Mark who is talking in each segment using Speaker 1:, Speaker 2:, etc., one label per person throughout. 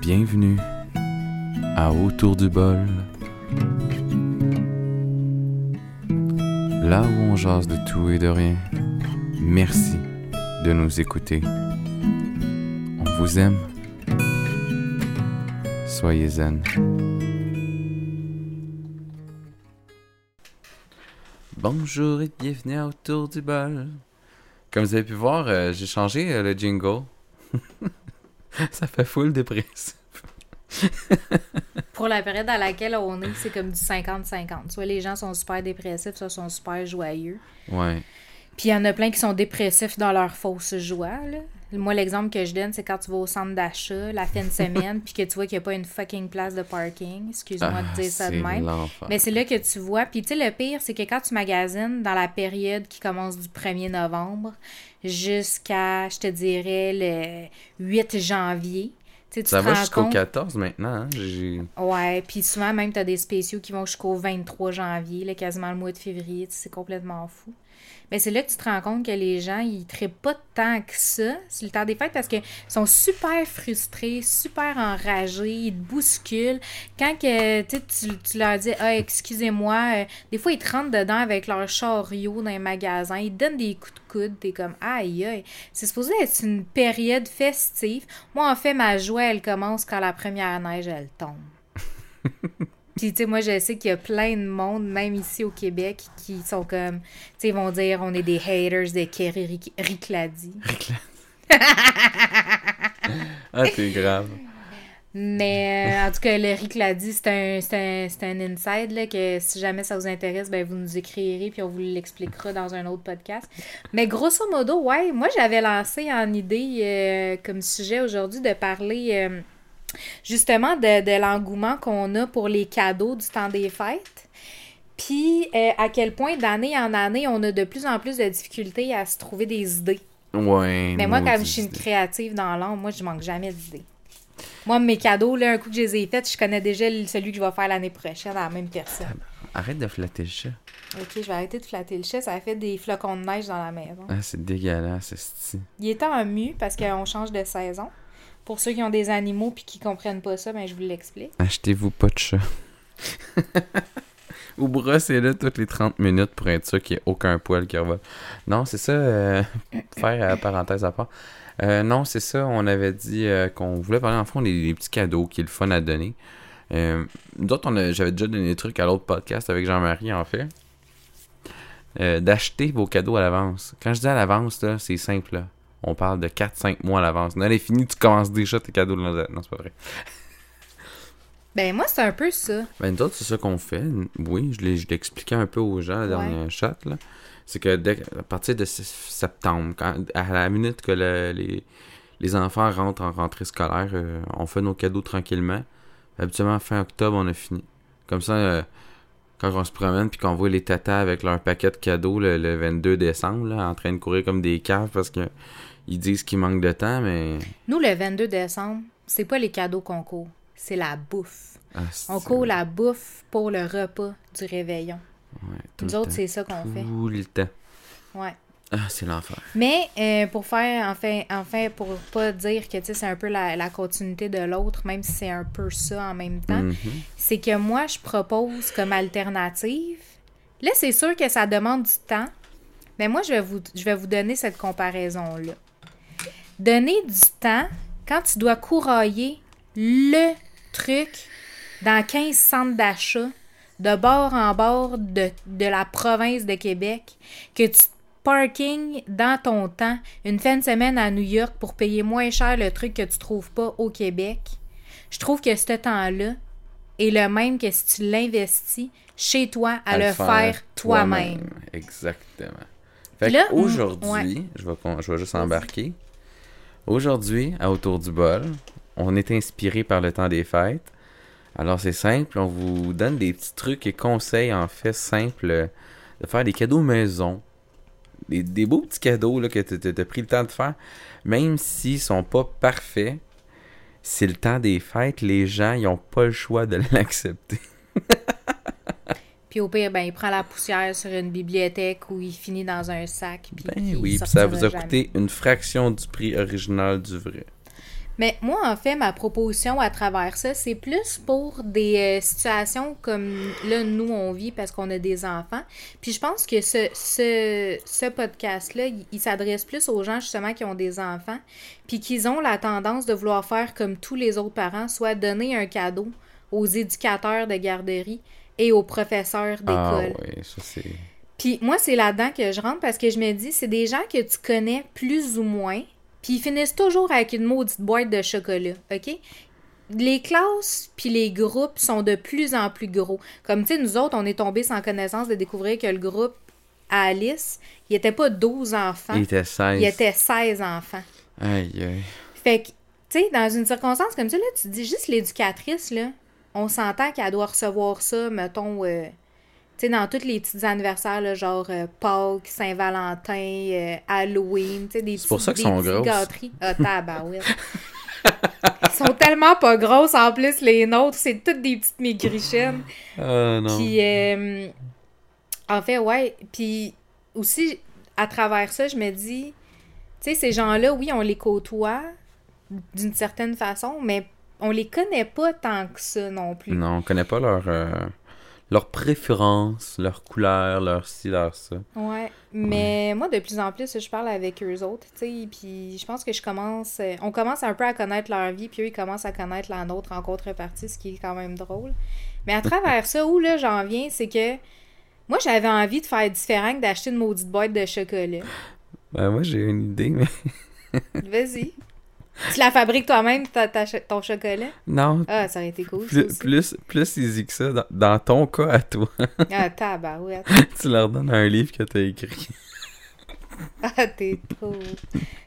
Speaker 1: Bienvenue à Autour du bol. Là où on jase de tout et de rien. Merci de nous écouter. On vous aime. Soyez zen. Bonjour et bienvenue à Autour du bol. Comme vous avez pu voir, euh, j'ai changé euh, le jingle. Ça fait full dépressif.
Speaker 2: Pour la période à laquelle on est, c'est comme du 50-50. Soit les gens sont super dépressifs, soit sont super joyeux.
Speaker 1: Ouais.
Speaker 2: Puis il y en a plein qui sont dépressifs dans leur fausse joie. Là. Moi, l'exemple que je donne, c'est quand tu vas au centre d'achat la fin de semaine, puis que tu vois qu'il n'y a pas une fucking place de parking. Excuse-moi
Speaker 1: Ah,
Speaker 2: de dire ça de même. Mais c'est là que tu vois. Puis tu sais, le pire, c'est que quand tu magasines dans la période qui commence du 1er novembre jusqu'à, je te dirais, le 8 janvier, tu
Speaker 1: Ça va jusqu'au
Speaker 2: compte-
Speaker 1: 14 maintenant. Hein?
Speaker 2: Ouais, puis souvent même tu as des spéciaux qui vont jusqu'au 23 janvier, là, quasiment le mois de février, c'est complètement fou. Mais c'est là que tu te rends compte que les gens, ils ne pas tant que ça sur le temps des fêtes parce qu'ils sont super frustrés, super enragés, ils te bousculent. Quand que, tu, tu, leur dis Ah, excusez-moi, euh, des fois ils te rentrent dedans avec leur chariot dans un magasin, ils te donnent des coups de coude, t'es comme aïe aïe. C'est supposé être une période festive. Moi, en fait, ma joie, elle commence quand la première neige, elle tombe. Puis, tu sais, moi, je sais qu'il y a plein de monde, même ici au Québec, qui sont comme, tu sais, ils vont dire, on est des haters de Kerry Ric- Ricladi.
Speaker 1: Ah, t'es grave.
Speaker 2: Mais, euh, en tout cas, le Ricladi, c'est un, c'est un, un inside, là, que si jamais ça vous intéresse, ben, vous nous écrirez, puis on vous l'expliquera dans un autre podcast. Mais grosso modo, ouais, moi, j'avais lancé en idée, euh, comme sujet aujourd'hui, de parler... euh, justement de, de l'engouement qu'on a pour les cadeaux du temps des fêtes. Puis euh, à quel point d'année en année, on a de plus en plus de difficultés à se trouver des idées.
Speaker 1: Ouais.
Speaker 2: Mais moi, quand je suis une créative dans l'âme, moi, je manque jamais d'idées. Moi, mes cadeaux, là, un coup que je les ai faits, je connais déjà celui que je vais faire l'année prochaine à la même personne.
Speaker 1: Arrête de flatter le chat.
Speaker 2: Ok, je vais arrêter de flatter le chat. Ça fait des flocons de neige dans la maison.
Speaker 1: Ah, c'est dégueulasse, c'est
Speaker 2: Il est en mu parce qu'on change de saison. Pour ceux qui ont des animaux puis qui comprennent pas ça, ben, je vous l'explique.
Speaker 1: Achetez-vous pas de chat. Ou brossez-le toutes les 30 minutes pour être sûr qu'il n'y ait aucun poil qui revole. Non, c'est ça, euh, faire euh, parenthèse à part. Euh, non, c'est ça, on avait dit euh, qu'on voulait parler en fond des, des petits cadeaux qui est le fun à donner. Euh, nous autres, on a- j'avais déjà donné des trucs à l'autre podcast avec Jean-Marie, en fait. Euh, D'acheter vos cadeaux à l'avance. Quand je dis à l'avance, là, c'est simple. Là. On parle de 4-5 mois à l'avance. Noël est fini, tu commences déjà tes cadeaux. Là. Non, c'est pas vrai.
Speaker 2: Ben, moi, c'est un peu ça.
Speaker 1: Ben, nous autres, c'est ça qu'on fait. Oui, je l'ai expliqué un peu aux gens, la
Speaker 2: Ouais.
Speaker 1: dernière shot, là. C'est que dès, à partir de septembre, quand, à la minute que le- les, les enfants rentrent en rentrée scolaire, euh, on fait nos cadeaux tranquillement. Habituellement, fin octobre, on a fini. Comme ça, euh, quand on se promène puis qu'on voit les tatas avec leur paquet de cadeaux le, le 22 décembre, là, en train de courir comme des caves parce que ils disent qu'il manque de temps, mais...
Speaker 2: Nous, le 22 décembre, c'est pas les cadeaux qu'on court, c'est la bouffe.
Speaker 1: ah,
Speaker 2: On court la bouffe pour le repas du réveillon.
Speaker 1: ouais, tout
Speaker 2: Nous
Speaker 1: le
Speaker 2: autres, c'est ça qu'on fait.
Speaker 1: Tout le temps.
Speaker 2: Ouais.
Speaker 1: Ah, c'est l'enfer.
Speaker 2: Mais euh, pour faire, enfin, enfin, pour pas dire que c'est un peu la, la continuité de l'autre, même si c'est un peu ça en même temps,
Speaker 1: Mhm.
Speaker 2: c'est que moi, je propose comme alternative. Là, c'est sûr que ça demande du temps, mais moi, je vais vous, je vais vous donner cette comparaison-là. Donner du temps quand tu dois courailler le truc dans 15 centres d'achat de bord en bord de, de la province de Québec, que tu parking dans ton temps une fin de semaine à New York pour payer moins cher le truc que tu trouves pas au Québec. Je trouve que ce temps-là est le même que si tu l'investis chez toi à, le faire, toi-même.
Speaker 1: Exactement. Fait
Speaker 2: ouais.
Speaker 1: je, vais, je vais juste embarquer. Aujourd'hui, à Autour du bol, on est inspiré par le temps des fêtes. Alors c'est simple, on vous donne des petits trucs et conseils en fait simples de faire des cadeaux maison. Des, des beaux petits cadeaux là, que tu as pris le temps de faire, même s'ils sont pas parfaits. C'est le temps des fêtes, les gens ils ont pas le choix de l'accepter.
Speaker 2: Puis au pire, ben, il prend la poussière sur une bibliothèque ou il finit dans un sac. Puis
Speaker 1: Ben oui, puis ça vous a
Speaker 2: jamais.
Speaker 1: coûté une fraction du prix original du vrai.
Speaker 2: Mais moi, en fait, ma proposition à travers ça, c'est plus pour des euh, situations comme là, nous, on vit parce qu'on a des enfants. Puis je pense que ce, ce, ce podcast-là, il, il s'adresse plus aux gens justement qui ont des enfants, puis qu'ils ont la tendance de vouloir faire comme tous les autres parents, soit donner un cadeau aux éducateurs de garderie et aux professeurs
Speaker 1: Ah
Speaker 2: d'école.
Speaker 1: oui, ça c'est.
Speaker 2: Puis moi, c'est là-dedans que je rentre parce que je me dis, c'est des gens que tu connais plus ou moins, puis ils finissent toujours avec une maudite boîte de chocolat, OK? Les classes puis les groupes sont de plus en plus gros. Comme tu sais, nous autres, on est tombés sans connaissance de découvrir que le groupe à Alice, il était pas 12 enfants,
Speaker 1: Il était 16.
Speaker 2: il était 16 enfants.
Speaker 1: Aïe, aïe.
Speaker 2: Fait que, tu sais, dans une circonstance comme ça, là, tu dis juste l'éducatrice, là, on s'entend qu'elle doit recevoir ça, mettons, euh, tu sais, dans tous les petits anniversaires, là, genre euh, Pâques, Saint-Valentin, euh, Halloween, tu sais, des
Speaker 1: C'est pour
Speaker 2: petits-
Speaker 1: ça qu'ils
Speaker 2: des
Speaker 1: sont
Speaker 2: petites gâteries. Ah, tabarouette. Ils sont tellement pas grosses, en plus, les nôtres, c'est toutes des petites maigrichènes.
Speaker 1: Ah non.
Speaker 2: Puis, euh, en fait, ouais. Puis aussi, à travers ça, je me dis, tu sais, ces gens-là, oui, on les côtoie d'une certaine façon, mais on les connaît pas tant que ça non plus.
Speaker 1: Non, on connaît pas leur, euh, leur préférence, leur couleur, leur ci, leur ça.
Speaker 2: Ouais. Mais moi, de plus en plus, je parle avec eux autres, tu sais, puis je pense que je commence... euh, On commence un peu à connaître leur vie, puis eux, ils commencent à connaître la nôtre en contrepartie, ce qui est quand même drôle. Mais à travers ça, où là, j'en viens, c'est que moi, j'avais envie de faire différent que d'acheter une maudite boîte de chocolat.
Speaker 1: Ben, moi, j'ai une idée, mais.
Speaker 2: Vas-y. Tu la fabriques toi-même, ton chocolat?
Speaker 1: Non.
Speaker 2: Ah, ça aurait été cool,
Speaker 1: Plus,
Speaker 2: aussi.
Speaker 1: plus, plus easy que ça, dans, dans ton cas à toi,
Speaker 2: Ah, tabarouette.
Speaker 1: tu leur donnes un livre que t'as écrit.
Speaker 2: Ah, t'es trop...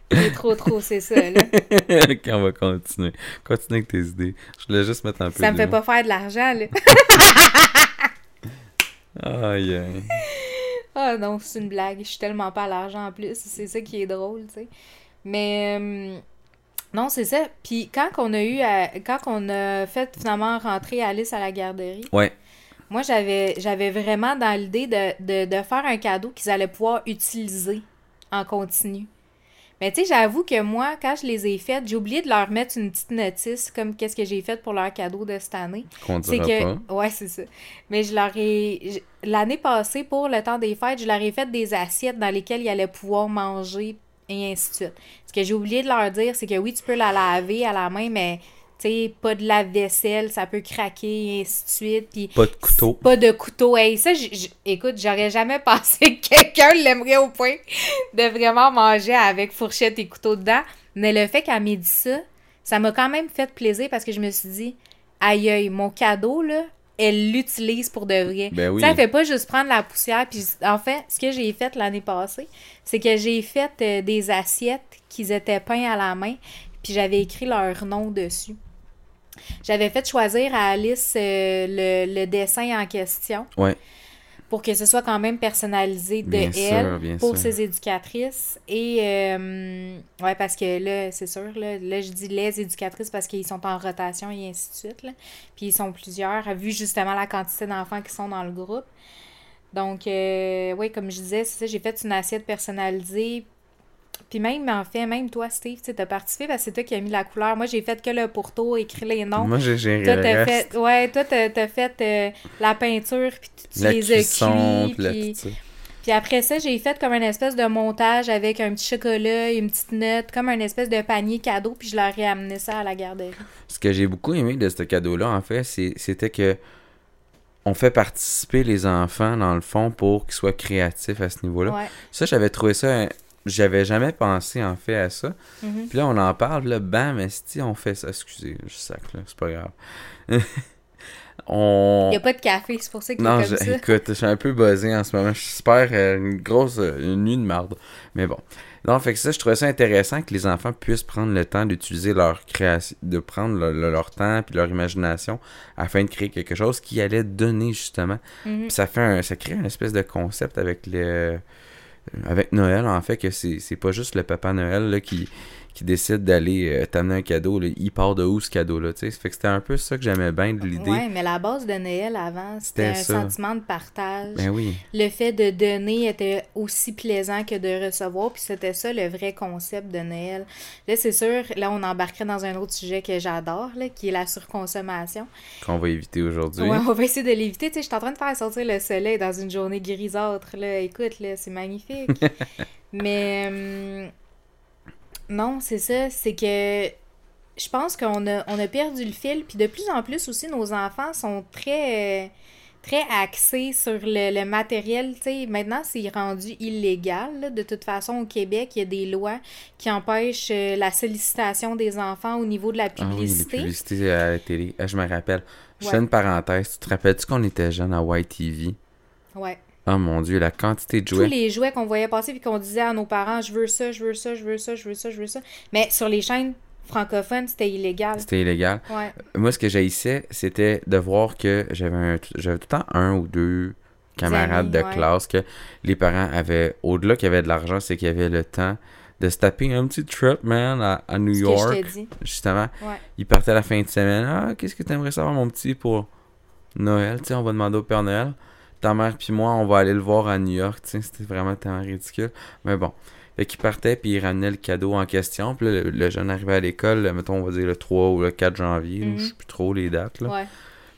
Speaker 2: T'es trop, trop, c'est ça, là.
Speaker 1: ok, on va continuer. Continue avec tes idées. Je voulais juste mettre un peu
Speaker 2: Ça me fait pas faire de l'argent, là.
Speaker 1: Aïe, aïe.
Speaker 2: Ah non, c'est une blague. Je suis tellement pas à l'argent en plus. C'est ça qui est drôle, tu sais. Mais euh, non, c'est ça. Puis quand on a eu à- quand on a fait finalement rentrer Alice à la garderie,
Speaker 1: Ouais.
Speaker 2: moi j'avais j'avais vraiment dans l'idée de, de, de faire un cadeau qu'ils allaient pouvoir utiliser en continu. Mais tu sais, j'avoue que moi, quand je les ai faites, j'ai oublié de leur mettre une petite notice comme qu'est-ce que j'ai fait pour leur cadeau de cette année.
Speaker 1: Qu'on
Speaker 2: C'est
Speaker 1: dira
Speaker 2: que.
Speaker 1: pas.
Speaker 2: Ouais, c'est ça. Mais je leur ai. L'année passée, pour le temps des fêtes, je leur ai fait des assiettes dans lesquelles ils allaient pouvoir manger et ainsi de suite. Ce que j'ai oublié de leur dire, c'est que oui, tu peux la laver à la main, mais tu sais, pas de lave-vaisselle, ça peut craquer et ainsi de suite. Puis
Speaker 1: Pas de couteau.
Speaker 2: pas de couteau. Hey, ça, j- j- écoute, j'aurais jamais pensé que quelqu'un l'aimerait au point de vraiment manger avec fourchette et couteau dedans. Mais le fait qu'elle m'ait dit ça, ça m'a quand même fait plaisir parce que je me suis dit, aïe aïe, mon cadeau, là, elle l'utilise pour de vrai.
Speaker 1: Ben oui.
Speaker 2: Tu sais, elle fait pas juste prendre la poussière. Puis, en fait, ce que j'ai fait l'année passée, c'est que j'ai fait euh, des assiettes qui étaient peints à la main, puis j'avais écrit leur nom dessus. J'avais fait choisir à Alice euh, le, le dessin en question
Speaker 1: Ouais.
Speaker 2: Pour que ce soit quand même personnalisé de
Speaker 1: Bien
Speaker 2: elle pour
Speaker 1: sûr.
Speaker 2: ses éducatrices. Et, euh, ouais, parce que là, c'est sûr, là, là, je dis les éducatrices parce qu'ils sont en rotation et ainsi de suite. Là. Puis ils sont plusieurs, vu justement la quantité d'enfants qui sont dans le groupe. Donc, euh, oui, comme je disais, c'est ça, j'ai fait une assiette personnalisée. Puis même, en fait, même toi, Steve, tu as participé parce que c'est toi qui as mis la couleur. Moi, j'ai fait que le pourtour, écrit les noms.
Speaker 1: Moi, j'ai géré
Speaker 2: Toi,
Speaker 1: le reste.
Speaker 2: fait, ouais, toi, t'as, t'as fait euh, la peinture, puis tu, les as
Speaker 1: cuisson,
Speaker 2: cuits,
Speaker 1: puis
Speaker 2: après ça, j'ai fait comme une espèce de montage avec un petit chocolat, une petite note, comme un espèce de panier cadeau, puis je leur ai amené ça à la garderie.
Speaker 1: Ce que j'ai beaucoup aimé de ce cadeau-là, en fait, c'est- c'était que on fait participer les enfants, dans le fond, pour qu'ils soient créatifs à ce niveau-là.
Speaker 2: Ouais.
Speaker 1: Ça, j'avais trouvé ça... J'avais jamais pensé, en fait, à ça.
Speaker 2: Mhm.
Speaker 1: Puis là, on en parle, là, bam, si on fait ça. Excusez, je sac, là, c'est pas grave. on...
Speaker 2: Il n'y a pas de café, c'est pour ça qu'il
Speaker 1: Non,
Speaker 2: est comme
Speaker 1: je-
Speaker 2: ça.
Speaker 1: écoute, je suis un peu buzzé en ce moment. Je super euh, une grosse euh, une nuit de marde. Mais bon. Non, fait que ça, je trouvais ça intéressant que les enfants puissent prendre le temps d'utiliser leur création, de prendre le- le- leur temps puis leur imagination afin de créer quelque chose qui allait donner justement.
Speaker 2: Mhm.
Speaker 1: Puis ça fait un, ça crée une espèce de concept avec le avec Noël en fait que c'est pas juste le papa Noël là, qui qui décide d'aller euh, t'amener un cadeau, là, il part de où ce cadeau-là, tu sais? Fait que c'était un peu ça que j'aimais bien de l'idée.
Speaker 2: Ouais, mais la base de Noël avant, c'était un
Speaker 1: ça.
Speaker 2: sentiment de partage.
Speaker 1: Ben oui.
Speaker 2: Le fait de donner était aussi plaisant que de recevoir, puis c'était ça le vrai concept de Noël. Là, c'est sûr, là, on embarquerait dans un autre sujet que j'adore, là, qui est la surconsommation.
Speaker 1: Qu'on va éviter aujourd'hui.
Speaker 2: Ouais, on va essayer de l'éviter. Tu sais, je suis en train de faire sortir le soleil dans une journée grisâtre. Là. Écoute, là, c'est magnifique. Mais hum, non, c'est ça. C'est que je pense qu'on a, on a perdu le fil. Puis de plus en plus aussi, nos enfants sont très, euh, très axés sur le, le matériel. Sais, maintenant, c'est rendu illégal. là. De toute façon, au Québec, il y a des lois qui empêchent euh, la sollicitation des enfants au niveau de la
Speaker 1: Ah oui, les
Speaker 2: publicité.
Speaker 1: publicités à la télé. Ah, je me rappelle. Je
Speaker 2: Ouais.
Speaker 1: fais une parenthèse. Tu te rappelles-tu qu'on était jeunes à YTV?
Speaker 2: ouais.
Speaker 1: Oh mon dieu, la quantité de
Speaker 2: tous
Speaker 1: jouets.
Speaker 2: les jouets qu'on voyait passer puis qu'on disait à nos parents je veux ça, je veux ça, je veux ça, je veux ça, je veux ça. Mais sur les chaînes francophones, c'était illégal.
Speaker 1: C'était illégal.
Speaker 2: Ouais.
Speaker 1: Moi, ce que j'haïssais, c'était de voir que j'avais j'avais tout le temps un ou deux camarades
Speaker 2: amis,
Speaker 1: de
Speaker 2: ouais.
Speaker 1: classe que les parents avaient, au-delà qu'il y avait de l'argent, c'est qu'il y avait le temps de se taper un petit trip, man, à, à New
Speaker 2: Ce que
Speaker 1: York.
Speaker 2: je t'ai dit.
Speaker 1: Justement,
Speaker 2: Ouais.
Speaker 1: ils partaient la fin de semaine. Ah, qu'est-ce que t'aimerais savoir, mon petit, pour Noël? Tu sais, on va demander au Père Noël. Ta mère puis moi, on va aller le voir à New York. C'était vraiment tellement ridicule. Mais bon. Fait qu'ils partaient puis ils ramenaient le cadeau en question. Puis là, le, le jeune arrivait à l'école, mettons, on va dire le 3 ou le 4 janvier. là,
Speaker 2: Mhm.
Speaker 1: Je sais plus trop les dates, là.
Speaker 2: Ouais.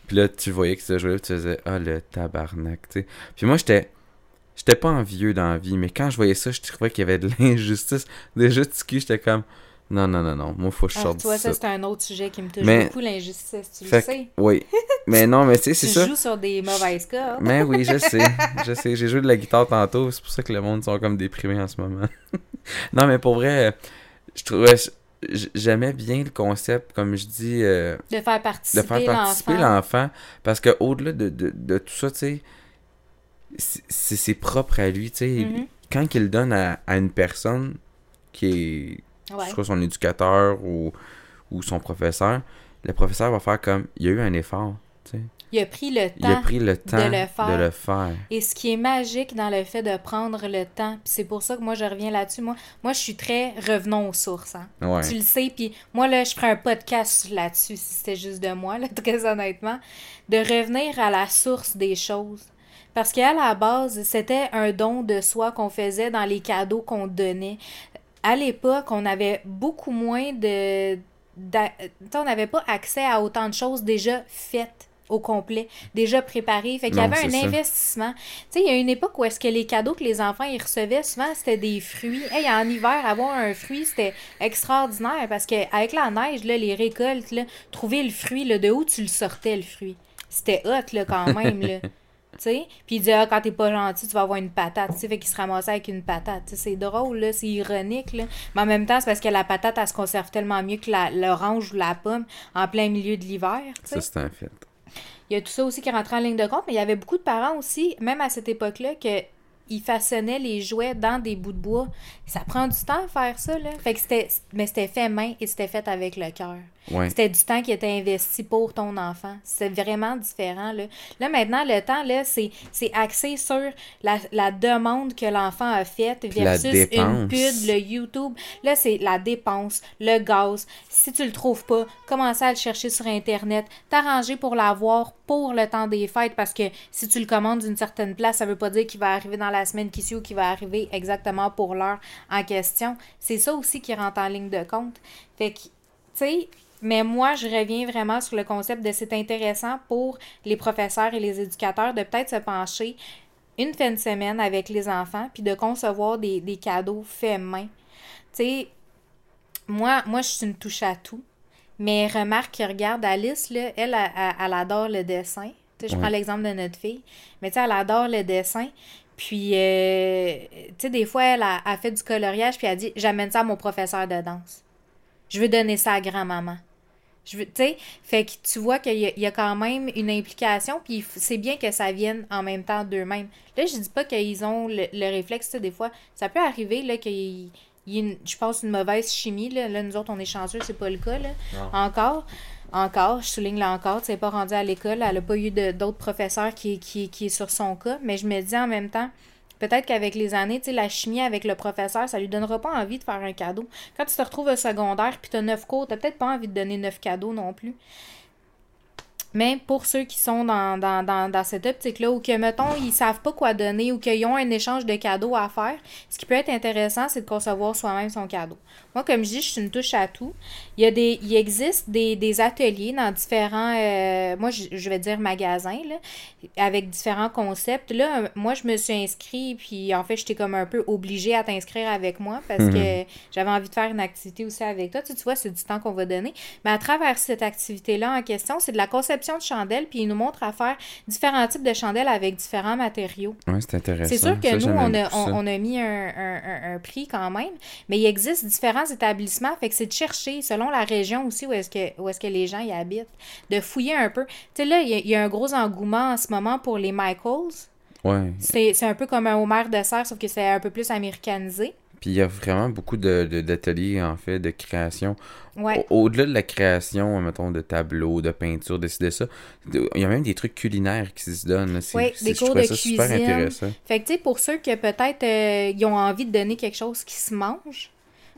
Speaker 1: Puis là, tu voyais que ce jouet tu faisais Ah, le tabarnak, tu sais. Puis moi, j'étais. J'étais pas envieux dans la vie, mais quand je voyais ça, je trouvais qu'il y avait de l'injustice. Déjà, du cul, j'étais comme Non, non, non, non, moi, faut que je
Speaker 2: Ah,
Speaker 1: sorte
Speaker 2: toi, ça, c'est un autre sujet qui me touche
Speaker 1: Mais-
Speaker 2: beaucoup, l'injustice. Tu
Speaker 1: Fait
Speaker 2: le sais.
Speaker 1: Oui. Mais non, mais tu sais, c'est
Speaker 2: Tu
Speaker 1: ça.
Speaker 2: joues sur des mauvaises cordes.
Speaker 1: Mais oui, je sais. Je sais. J'ai joué de la guitare tantôt. C'est pour ça que le monde sont comme déprimés en ce moment. non, mais pour vrai, je trouvais. J'aimais bien le concept, comme je dis, euh,
Speaker 2: De faire
Speaker 1: de
Speaker 2: participer,
Speaker 1: faire participer
Speaker 2: l'enfant.
Speaker 1: Parce que au-delà de, de, de tout ça, tu sais, c'est- propre à lui, tu sais.
Speaker 2: Mhm.
Speaker 1: Quand il le donne à, à une personne qui est
Speaker 2: Ouais.
Speaker 1: soit son éducateur ou, ou son professeur, le professeur va faire comme il y a eu un effort, tu sais.
Speaker 2: Il a pris le
Speaker 1: Il a
Speaker 2: temps.
Speaker 1: pris le temps
Speaker 2: le faire.
Speaker 1: de le faire.
Speaker 2: Et ce qui est magique dans le fait de prendre le temps, puis c'est pour ça que moi je reviens là-dessus, moi, moi je suis très revenons aux sources. Hein.
Speaker 1: Ouais.
Speaker 2: Tu le sais, puis moi là je ferais un podcast là-dessus si c'était juste de moi, là, très honnêtement, de revenir à la source des choses. Parce qu'à la base, c'était un don de soi qu'on faisait dans les cadeaux qu'on donnait. À l'époque, on avait beaucoup moins de... on n'avait pas accès à autant de choses déjà faites au complet, déjà préparées. Fait qu'il y avait un
Speaker 1: ça.
Speaker 2: investissement. Tu sais, il y a une époque où est-ce que les cadeaux que les enfants ils recevaient, souvent, c'était des fruits. Hey, en hiver, avoir un fruit, c'était extraordinaire parce qu'avec la neige, là, les récoltes, là, trouver le fruit, là, de où tu le sortais, le fruit? C'était hot, là, quand même, là. Sais? Puis il disait, ah, quand t'es pas gentil, tu vas avoir une patate. Tu sais, fait qu'il se ramassait avec une patate. Tu sais, c'est drôle, là, c'est ironique, là. Mais en même temps, c'est parce que la patate, elle se conserve tellement mieux que l'orange ou la pomme en plein milieu de l'hiver.
Speaker 1: Ça, c'est un fait.
Speaker 2: Il y a tout ça aussi qui rentrait en ligne de compte, mais il y avait beaucoup de parents aussi, même à cette époque-là, que ils façonnaient les jouets dans des bouts de bois. Ça prend du temps à faire ça, là. Fait que c'était... Mais c'était fait main et c'était fait avec le cœur.
Speaker 1: Ouais.
Speaker 2: C'était du temps qui était investi pour ton enfant. C'est vraiment différent, là. Là, maintenant, le temps, là, c'est c'est axé sur la, la demande que l'enfant a faite versus une pub, le YouTube. Là, c'est la dépense, le gaz. Si tu le trouves pas, commencer à le chercher sur Internet, t'arranger pour l'avoir pour le temps des fêtes parce que si tu le commandes d'une certaine place, ça veut pas dire qu'il va arriver dans la semaine qui suit ou qu'il va arriver exactement pour l'heure en question. C'est ça aussi qui rentre en ligne de compte. Fait que, tu sais, mais moi, je reviens vraiment sur le concept de c'est intéressant pour les professeurs et les éducateurs de peut-être se pencher une fin de semaine avec les enfants puis de concevoir des, des cadeaux faits main. Tu sais, moi, moi, je suis une touche à tout. Mais remarque, regarde Alice, là, elle, elle, elle- adore le dessin. Tu sais, je prends l'exemple de notre fille. Mais tu sais, elle adore le dessin. Puis, euh, tu sais, des fois, elle a, a fait du coloriage, puis elle dit J'amène ça à mon professeur de danse. Je veux donner ça à grand-maman. Je veux, tu fait que tu vois qu'il y, a- y a quand même une implication, puis c'est bien que ça vienne en même temps d'eux-mêmes. Là, je dis pas qu'ils ont le, le réflexe, tu des fois, ça peut arriver, là, qu'il y il y ait, une- je pense, une mauvaise chimie, là. Là, nous autres, on est chanceux, c'est pas le cas, là. Encore. Encore, je souligne là encore, c'est pas rendu à l'école, elle a pas eu d'autres professeurs qui, qui, qui est sur son cas, mais je me dis en même temps, peut-être qu'avec les années, tu sais, la chimie avec le professeur, ça lui donnera pas envie de faire un cadeau. Quand tu te retrouves au secondaire puis tu as neuf cours, tu peut-être pas envie de donner neuf cadeaux non plus. Mais pour ceux qui sont dans, dans, dans, dans cette optique-là, ou que, mettons, ils savent pas quoi donner, ou qu'ils ont un échange de cadeaux à faire, ce qui peut être intéressant, c'est de concevoir soi-même son cadeau. Moi, comme je dis, je suis une touche à tout. Il, y a des, il existe des, des ateliers dans différents, euh, moi, je, je, vais dire magasins, là, avec différents concepts. Là, moi, je me suis inscrit, puis en fait, j'étais comme un peu obligée à t'inscrire avec moi parce que mhm. j'avais envie de faire une activité aussi avec toi. Tu, tu vois, c'est du temps qu'on va donner. Mais à travers cette activité-là en question, c'est de la conception de chandelles, puis il nous montre à faire différents types de chandelles avec différents matériaux.
Speaker 1: Oui, c'est intéressant.
Speaker 2: C'est sûr que nous, on a, on, a, mis un, un, un, prix quand même, mais il existe différents établissements, fait que c'est de chercher, selon la région aussi où est-ce que, où est que les gens y habitent, de fouiller un peu. Tu sais, là, il y, y, a un gros engouement en ce moment pour les Michaels.
Speaker 1: Ouais.
Speaker 2: C'est un peu comme un Homer de serre, sauf que c'est un peu plus américanisé.
Speaker 1: Puis il y a vraiment beaucoup d'ateliers, de, en fait, de création.
Speaker 2: Ouais.
Speaker 1: Au-delà de la création, mettons, de tableaux, de peintures, de de ça, il y a même des trucs culinaires qui se donnent.
Speaker 2: Oui, des cours de cuisine. super intéressant. Fait que, tu sais, pour ceux qui peut-être euh, ils ont envie de donner quelque chose qui se mange,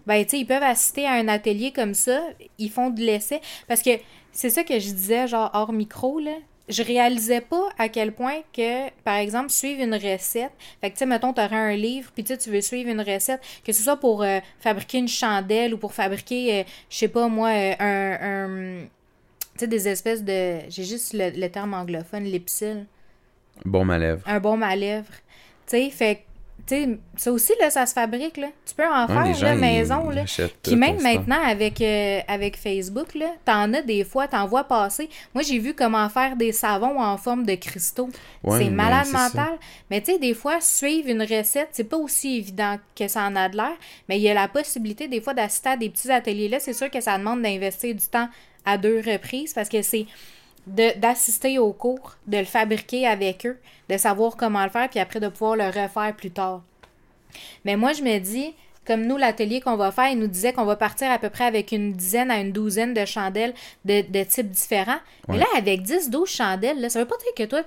Speaker 2: ben, tu sais, ils peuvent assister à un atelier comme ça, ils font de l'essai. Parce que c'est ça que je disais, genre, hors micro, là je réalisais pas à quel point que, par exemple, suivre une recette. Fait que, tu sais, mettons, tu aurais un livre, puis tu veux suivre une recette, que ce soit pour euh, fabriquer une chandelle ou pour fabriquer, euh, je sais pas moi, euh, un. tu sais, des espèces de. J'ai juste le, terme anglophone, lipsil.
Speaker 1: Bon à lèvre.
Speaker 2: Un bon à. Tu sais, fait sais, ça aussi, là, ça se fabrique, là. Tu peux en faire, là, maison, là. Puis même maintenant, avec, euh, avec Facebook, là, t'en as des fois, t'en vois passer. Moi, j'ai vu comment faire des savons en forme de cristaux. c'est malade mental. Mais tu sais, des fois, suivre une recette, c'est pas aussi évident que ça en a de l'air. Mais il y a la possibilité, des fois, d'assister à des petits ateliers-là. C'est sûr que ça demande d'investir du temps à deux reprises parce que c'est d'assister au cours, de le fabriquer avec eux, de savoir comment le faire, puis après de pouvoir le refaire plus tard. Mais moi, je me dis, comme nous, l'atelier qu'on va faire, il nous disait qu'on va partir à peu près avec une dizaine à une douzaine de chandelles de, de types différents. Mais là, avec 10-12 chandelles, là, ça veut pas dire que toi,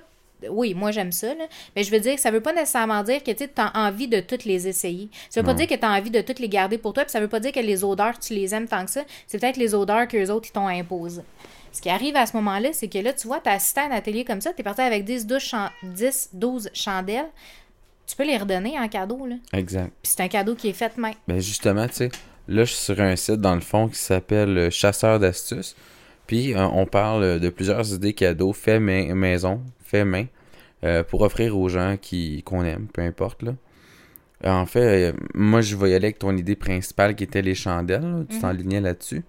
Speaker 2: oui, moi j'aime ça, là, mais je veux dire, ça veut pas nécessairement dire que tu as envie de toutes les essayer. Ça veut pas dire que tu as envie de toutes les garder pour toi, puis ça veut pas dire que les odeurs, tu les aimes tant que ça. C'est peut-être les odeurs qu'eux autres, ils t'ont imposées. Ce qui arrive à ce moment-là, c'est que là, tu vois, tu as assisté à un atelier comme ça, tu es parti avec 10, 12, 10, 12 chandelles. Tu peux les redonner en cadeau, là.
Speaker 1: Exact.
Speaker 2: Puis c'est un cadeau qui est fait main.
Speaker 1: Ben justement, tu sais, là, je suis sur un site, dans le fond, qui s'appelle euh, Chasseur d'astuces. Puis euh, on parle de plusieurs idées cadeaux faits maison, fait main, euh, pour offrir aux gens qui qu'on aime, peu importe, là. En fait, moi, je vais y aller avec ton idée principale qui était les chandelles. Tu mhm. t'enlignais là-dessus.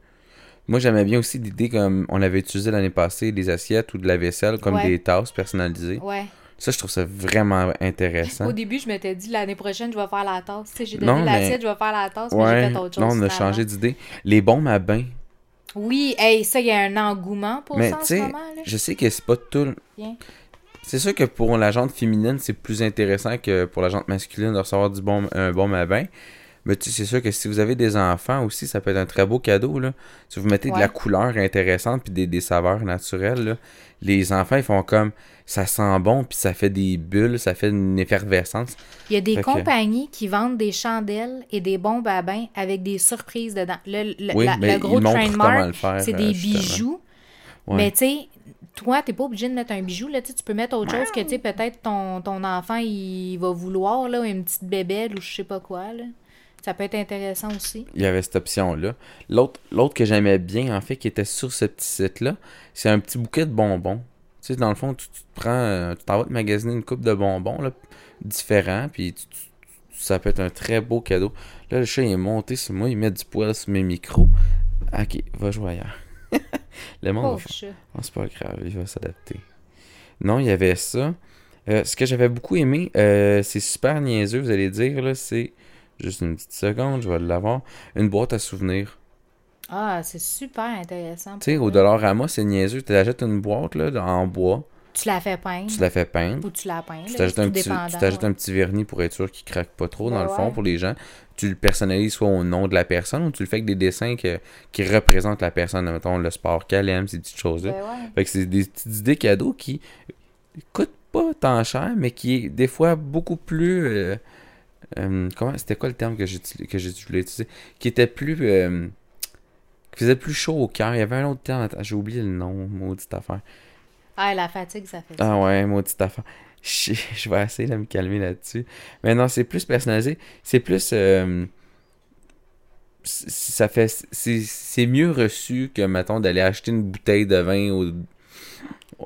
Speaker 1: Moi, j'aimais bien aussi l'idée comme on avait utilisé l'année passée, des assiettes ou de la vaisselle comme des tasses personnalisées.
Speaker 2: Ouais.
Speaker 1: Ça, je trouve ça vraiment intéressant.
Speaker 2: Au début, je m'étais dit l'année prochaine, je vais faire la tasse. Tu sais, j'ai donné l'assiette, je vais faire la tasse, mais j'ai fait autre chose.
Speaker 1: Non, on a changé d'idée. Les bombes à bain.
Speaker 2: Oui, hey, ça, il y a un engouement pour ça en ce moment. Là.
Speaker 1: Je sais que c'est pas tout. C'est sûr que pour la jante féminine, c'est plus intéressant que pour la jante masculine de recevoir du bon, un bon à bain. Mais tu c'est sûr que si vous avez des enfants aussi, ça peut être un très beau cadeau. Là. Si vous mettez de la couleur intéressante puis des, des saveurs naturelles, là, les enfants, ils font comme ça sent bon puis ça fait des bulles, ça fait une effervescence.
Speaker 2: Il y a des compagnies qui vendent des chandelles et des bombes à bain avec des surprises dedans. Le, le, gros trademark, c'est des euh, bijoux. Mais tu sais, toi, t'es pas obligé de mettre un bijou, là, tu peux mettre autre chose que, tu sais, peut-être ton, ton enfant, il va vouloir, là, une petite bébelle ou je sais pas quoi, là. Ça peut être intéressant aussi.
Speaker 1: Il y avait cette option-là. L'autre, l'autre que j'aimais bien, en fait, qui était sur ce petit site-là, c'est un petit bouquet de bonbons. Tu sais, dans le fond, tu, te prends, euh, tu t'en vas te magasiner une coupe de bonbons, là, différents, puis ça peut être un très beau cadeau. Là, le chat, il est monté sur moi, il met du poil sur mes micros. Ok, va jouer ailleurs. le monde va faire... Oh, c'est pas grave, il va s'adapter. Non, il y avait ça. Euh, ce que j'avais beaucoup aimé, euh, c'est super niaiseux, vous allez dire, là, c'est Juste une petite seconde, je vais l'avoir. Une boîte à souvenirs.
Speaker 2: Ah, c'est super intéressant.
Speaker 1: Tu sais, au Dollarama, c'est niaiseux. Tu achètes une boîte là, en bois.
Speaker 2: Tu la fais peindre.
Speaker 1: Tu la fais peindre.
Speaker 2: Ou tu la peins.
Speaker 1: Tu t'ajoutes un, petit, un petit vernis pour être sûr qu'il craque pas trop, dans le fond, pour les gens. Tu le personnalises soit au nom de la personne ou tu le fais avec des dessins qui représentent la personne. Mettons, le sport qu'elle aime, ces petites choses-là.
Speaker 2: Ben
Speaker 1: fait que c'est des petites idées cadeaux qui coûtent pas tant cher, mais qui est des fois beaucoup plus. euh, euh, comment C'était quoi le terme que j'ai que j'ai voulu utiliser Qui était plus. euh, qui faisait plus chaud au cœur. Il y avait un autre terme. J'ai oublié le nom, maudite affaire.
Speaker 2: Ah, la fatigue, ça fait ça.
Speaker 1: Ah ouais, maudite affaire. Je, je vais essayer de me calmer là-dessus. Mais non, c'est plus personnalisé. C'est plus. euh, ça fait. C'est mieux reçu que, mettons, d'aller acheter une bouteille de vin au.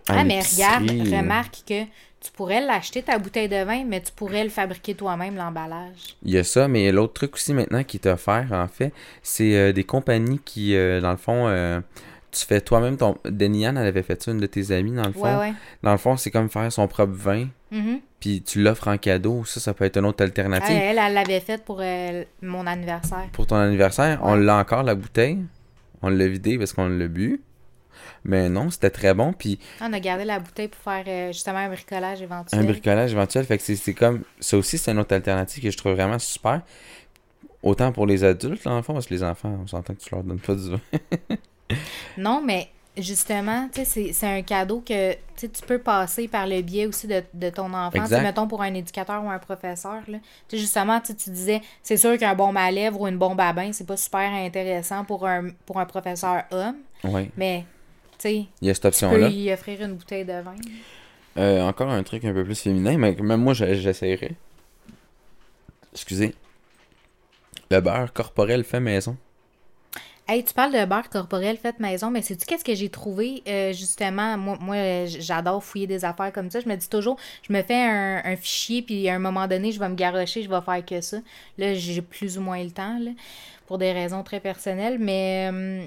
Speaker 2: Ah, mais regarde, remarque que tu pourrais l'acheter, ta bouteille de vin, mais tu pourrais le fabriquer toi-même, l'emballage.
Speaker 1: Il y a ça, mais l'autre truc aussi maintenant qui est offert, en fait, c'est euh, des compagnies qui, euh, dans le fond, euh, tu fais toi-même ton. Denian, elle avait fait ça, une de tes amies, dans le fond.
Speaker 2: Ouais, ouais.
Speaker 1: Dans le fond, c'est comme faire son propre vin,
Speaker 2: Mhm.
Speaker 1: puis tu l'offres en cadeau. Ça, ça peut être une autre
Speaker 2: Ah,
Speaker 1: alternative.
Speaker 2: elle, elle l'avait faite pour mon anniversaire.
Speaker 1: Pour ton anniversaire, on l'a encore, la bouteille. On l'a vidé parce qu'on l'a bu. Mais non, c'était très bon. Puis
Speaker 2: On a gardé la bouteille pour faire euh, justement un bricolage éventuel.
Speaker 1: un bricolage éventuel, fait que c'est- comme. Ça aussi, c'est une autre alternative que je trouve vraiment super. Autant pour les adultes, dans le fond, parce que les enfants, on s'entend que tu leur donnes pas du vin.
Speaker 2: Non, mais justement, tu sais, c'est- un cadeau que tu peux passer par le biais aussi de, de ton enfant. Mettons pour un éducateur ou un professeur. Là. Justement, tu sais, tu disais, c'est sûr qu'un bon à lèvres ou une bombe à bain, c'est pas super intéressant pour un, pour un professeur homme,
Speaker 1: Oui,
Speaker 2: mais
Speaker 1: il y a cette
Speaker 2: tu peux
Speaker 1: option-là.
Speaker 2: y offrir une bouteille de vin.
Speaker 1: Euh, encore un truc un peu plus féminin, mais même moi, je- j'essayerais. Excusez. Le beurre corporel fait maison.
Speaker 2: Hey, tu parles de beurre corporel fait maison, mais sais-tu qu'est-ce que j'ai trouvé euh, justement? Moi, moi j'adore fouiller des affaires comme ça. Je me dis toujours, je me fais un, un fichier, puis à un moment donné, je vais me garrocher, je vais faire que ça. Là, j'ai plus ou moins le temps, là, pour des raisons très personnelles, mais euh,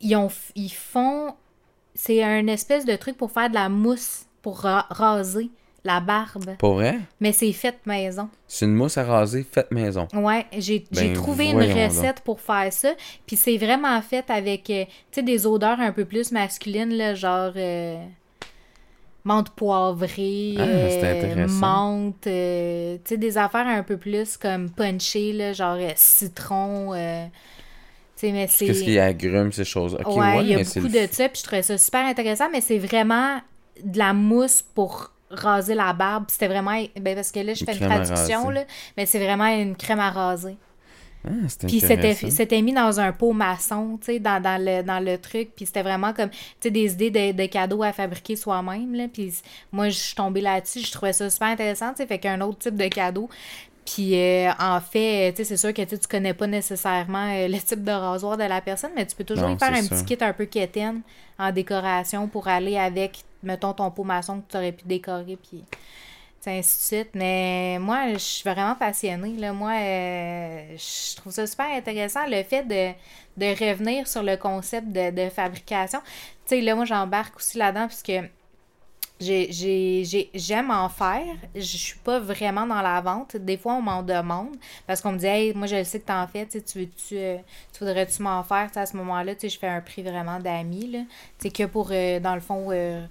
Speaker 2: ils, ont, ils font. C'est un espèce de truc pour faire de la mousse, pour ra- raser la barbe,
Speaker 1: Pas vrai?
Speaker 2: mais c'est fait maison.
Speaker 1: C'est une mousse à raser faite maison.
Speaker 2: Ouais, j'ai
Speaker 1: Ben,
Speaker 2: trouvé une
Speaker 1: donc.
Speaker 2: recette pour faire ça. Puis c'est vraiment fait avec, euh, tu sais, des odeurs un peu plus masculines, là, genre euh, menthe poivrée,
Speaker 1: Ah, c'est
Speaker 2: euh, menthe, euh, tu sais, des affaires un peu plus comme punchées, là, genre euh, citron. Mais c'est...
Speaker 1: Qu'est-ce qu'il y a agrumes, ces choses? Ok,
Speaker 2: ouais,
Speaker 1: ouais,
Speaker 2: il y a beaucoup de ça, puis je trouvais ça super intéressant, mais c'est vraiment de la mousse pour raser la barbe. C'était vraiment... Ben, parce que là, je fais une traduction, là, mais c'est vraiment une crème à raser.
Speaker 1: Ah,
Speaker 2: Puis c'était, mis dans un pot maçon, tu sais, dans, dans, le, dans le truc. Puis c'était vraiment comme, tu sais, des idées de, de cadeaux à fabriquer soi-même, là. Puis moi, je suis tombée là-dessus, je trouvais ça super intéressant, tu sais, fait qu'un autre type de cadeau. Puis euh, en fait, tu sais, c'est sûr que tu connais pas nécessairement euh, le type de rasoir de la personne, mais tu peux toujours
Speaker 1: Non,
Speaker 2: y faire un petit kit un peu quétaine en décoration pour aller avec, mettons, ton pot maçon que tu aurais pu décorer, puis ainsi de suite. Mais moi, je suis vraiment passionnée. Là. Moi, euh, je trouve ça super intéressant, le fait de, de revenir sur le concept de, de fabrication. Tu sais, là, moi, j'embarque aussi là-dedans, puisque j'ai, j'ai, j'ai- j'aime en faire. Je suis pas vraiment dans la vente. Des fois, on m'en demande parce qu'on me dit, hey, moi, je le sais que t'en fais. Tu tu, euh, tu voudrais-tu m'en faire? À ce moment-là, je fais un prix vraiment d'amis. sais, que pour, euh, dans le fond, euh,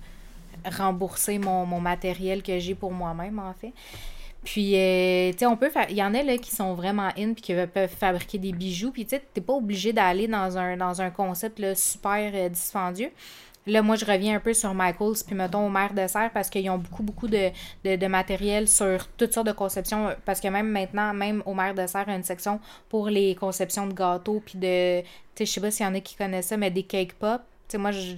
Speaker 2: rembourser mon, mon matériel que j'ai pour moi-même, en fait. Puis, tu sais, on peut faire. Il y en a là qui sont vraiment in puis qui peuvent fabriquer des bijoux. Puis, tu sais, t'es pas obligé d'aller dans un, dans un concept là, super dispendieux. Là, moi, je reviens un peu sur Michaels, puis mettons au maire de serre, parce qu'ils ont beaucoup, beaucoup de, de, de matériel sur toutes sortes de conceptions. Parce que même maintenant, même au maire de serre, il y a une section pour les conceptions de gâteaux, puis de. Tu sais, je sais pas s'il y en a qui connaissent ça, mais des cake pop. Tu sais, moi, j'ai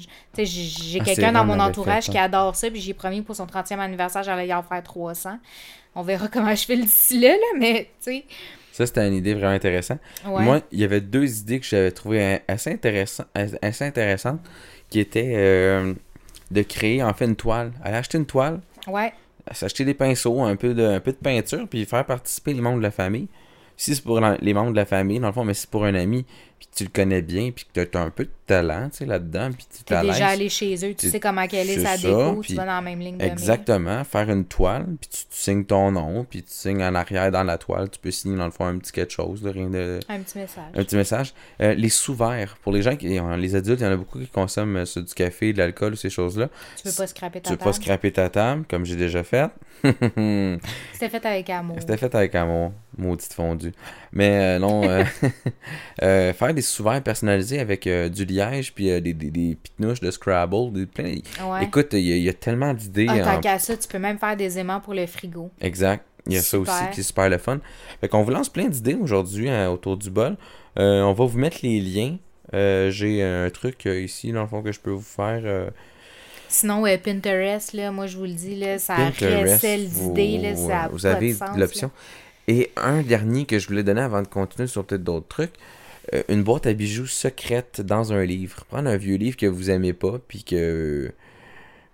Speaker 1: Ah,
Speaker 2: quelqu'un dans mon entourage
Speaker 1: fait
Speaker 2: qui
Speaker 1: ça.
Speaker 2: adore ça, puis j'ai promis pour son 30e anniversaire, j'allais y en faire 300. On verra comment je fais d'ici là, là, mais tu sais.
Speaker 1: Ça, c'était une idée vraiment intéressante.
Speaker 2: Ouais.
Speaker 1: Moi, il y avait deux idées que j'avais trouvées euh, assez, assez intéressantes qui étaient euh, de créer en fait une toile. Aller acheter une toile,
Speaker 2: ouais.
Speaker 1: s'acheter des pinceaux, un peu, de, un peu de peinture, puis faire participer les membres de la famille. Si c'est pour la- les membres de la famille, dans le fond, mais si c'est pour un ami, puis tu le connais bien, puis que tu as un peu de talent tu sais, là-dedans, puis tu à
Speaker 2: déjà allé chez eux, tu sais comment quelle est sa déco, tu vas dans la même ligne.
Speaker 1: Exactement, faire une toile, puis tu, tu signes ton nom, puis tu signes en arrière dans la toile, tu peux signer dans le fond un petit quelque chose, de rien de...
Speaker 2: Un petit message.
Speaker 1: Un petit message. Euh, les sous-verts, pour les gens qui... euh, Les adultes, il y en a beaucoup qui consomment euh, du café, de l'alcool, ces choses-là.
Speaker 2: Tu veux pas scraper
Speaker 1: Tu
Speaker 2: ta
Speaker 1: veux pas
Speaker 2: table.
Speaker 1: scraper ta table, comme j'ai déjà fait.
Speaker 2: C'était fait avec amour.
Speaker 1: C'était fait avec amour, maudite fondue. Mais euh, non, faire faire des sous-verts personnalisés avec euh, du liège, puis euh, des, des, des pitnouches de Scrabble, des, plein...
Speaker 2: Ouais.
Speaker 1: Écoute, il y, a- il y a tellement d'idées.
Speaker 2: Ah,
Speaker 1: en-
Speaker 2: tant qu'à ça, tu peux même faire des aimants pour le frigo.
Speaker 1: Exact. Il y a ça aussi qui est super le fun. Fait qu'on vous lance plein d'idées aujourd'hui hein, autour du bol. Euh, on va vous mettre les liens. J'ai un truc ici, dans le fond, que je peux vous faire.
Speaker 2: Sinon, euh, Pinterest, là, moi, je vous le dis, là, ça recèle
Speaker 1: vous,
Speaker 2: d'idées, là, ça a
Speaker 1: vous
Speaker 2: pas de
Speaker 1: avez l'option. Et un dernier que je voulais donner avant de continuer sur peut-être d'autres trucs. Euh, une boîte à bijoux secrète dans un livre. Prendre un vieux livre que vous aimez pas, puis que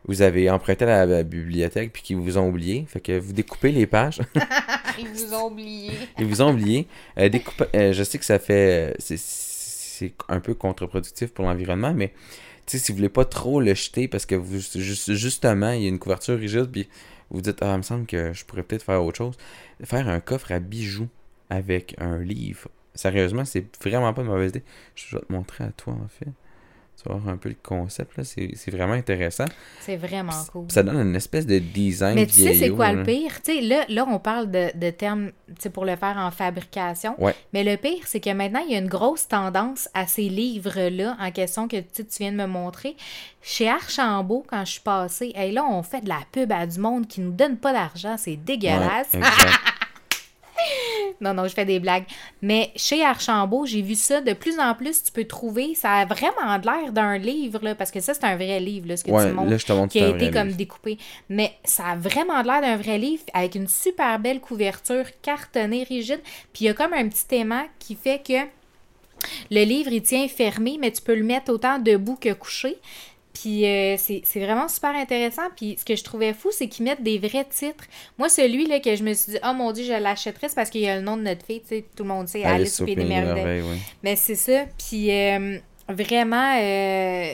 Speaker 1: vous avez emprunté à la, bibliothèque, puis qu'ils vous ont oublié. Fait que vous découpez les pages.
Speaker 2: Ils vous ont oublié.
Speaker 1: Ils vous ont oublié. Euh, découpe- euh, je sais que ça fait. C'est c'est un peu contre-productif pour l'environnement, mais tu sais, si vous voulez pas trop le jeter parce que vous juste- justement, il y a une couverture rigide, puis vous dites, ah, il me semble que je pourrais peut-être faire autre chose. Faire un coffre à bijoux avec un livre. Sérieusement, c'est vraiment pas une mauvaise idée. Je vais te montrer à toi, en fait. Tu vas voir un peu le concept, là. C'est vraiment intéressant.
Speaker 2: C'est vraiment cool.
Speaker 1: Ça donne une espèce de design
Speaker 2: Mais tu sais, c'est quoi
Speaker 1: là.
Speaker 2: le pire? Tu sais, là, là, on parle de, de termes tu pour le faire en fabrication.
Speaker 1: Ouais.
Speaker 2: Mais le pire, c'est que maintenant, il y a une grosse tendance à ces livres-là en question que tu viens de me montrer. Chez Archambault, quand je suis passée, hey, là, on fait de la pub à du monde qui nous donne pas d'argent. C'est dégueulasse.
Speaker 1: Ouais.
Speaker 2: Non, non, je fais des blagues. Mais chez Archambault, j'ai vu ça. De plus en plus, tu peux trouver. Ça a vraiment de l'air d'un livre, là, parce que ça, c'est un vrai livre, là, ce que
Speaker 1: Ouais,
Speaker 2: tu montres.
Speaker 1: là, je te montre
Speaker 2: qui a été comme
Speaker 1: livre.
Speaker 2: découpé. Mais ça a vraiment de l'air d'un vrai livre avec une super belle couverture cartonnée rigide. Puis il y a comme un petit aimant qui fait que le livre, il tient fermé, mais tu peux le mettre autant debout que couché. Puis euh, c'est c'est vraiment super intéressant. Puis ce que je trouvais fou, c'est qu'ils mettent des vrais titres. Moi, celui là que je me suis dit, oh mon dieu, je l'achèterais, c'est parce qu'il y a le nom de notre fille, tu sais, tout le monde sait, Alice, au Pays des Merveilles.
Speaker 1: oui.
Speaker 2: Mais c'est ça. Puis euh, vraiment, euh,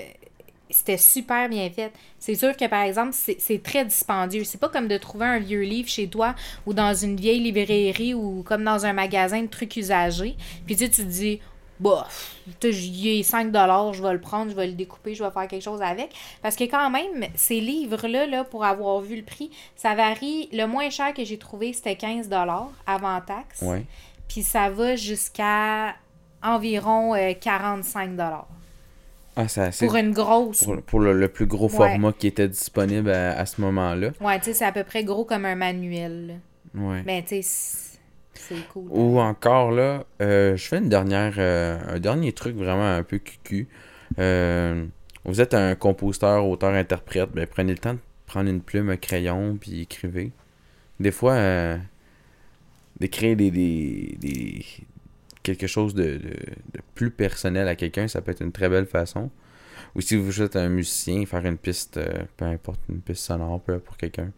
Speaker 2: c'était super bien fait. C'est sûr que, par exemple, c'est c'est très dispendieux. C'est pas comme de trouver un vieux livre chez toi ou dans une vieille librairie ou comme dans un magasin de trucs usagés. Puis tu sais, tu te dis, sais, j'y ai 5 je vais le prendre, je vais le découper, je vais faire quelque chose avec. Parce que quand même, ces livres-là, là, pour avoir vu le prix, ça varie. Le moins cher que j'ai trouvé, c'était 15 avant taxe.
Speaker 1: Ouais.
Speaker 2: Puis ça va jusqu'à environ euh, 45
Speaker 1: Ah, c'est assez.
Speaker 2: Pour une grosse.
Speaker 1: Pour, pour le, le plus gros
Speaker 2: Ouais.
Speaker 1: format qui était disponible à, à ce moment-là.
Speaker 2: Ouais, tu sais, c'est à peu près gros comme un manuel. là.
Speaker 1: Ouais.
Speaker 2: Mais tu sais,
Speaker 1: Ou encore là, euh, je fais euh, un dernier truc vraiment un peu cucu. Euh, vous êtes un compositeur, auteur, interprète, ben prenez le temps de prendre une plume, un crayon, puis écrivez. Des fois, d'écrire des, des, des- quelque chose de, plus personnel à quelqu'un, ça peut être une très belle façon. Ou si vous êtes un musicien, faire une piste, peu importe, une piste sonore pour quelqu'un.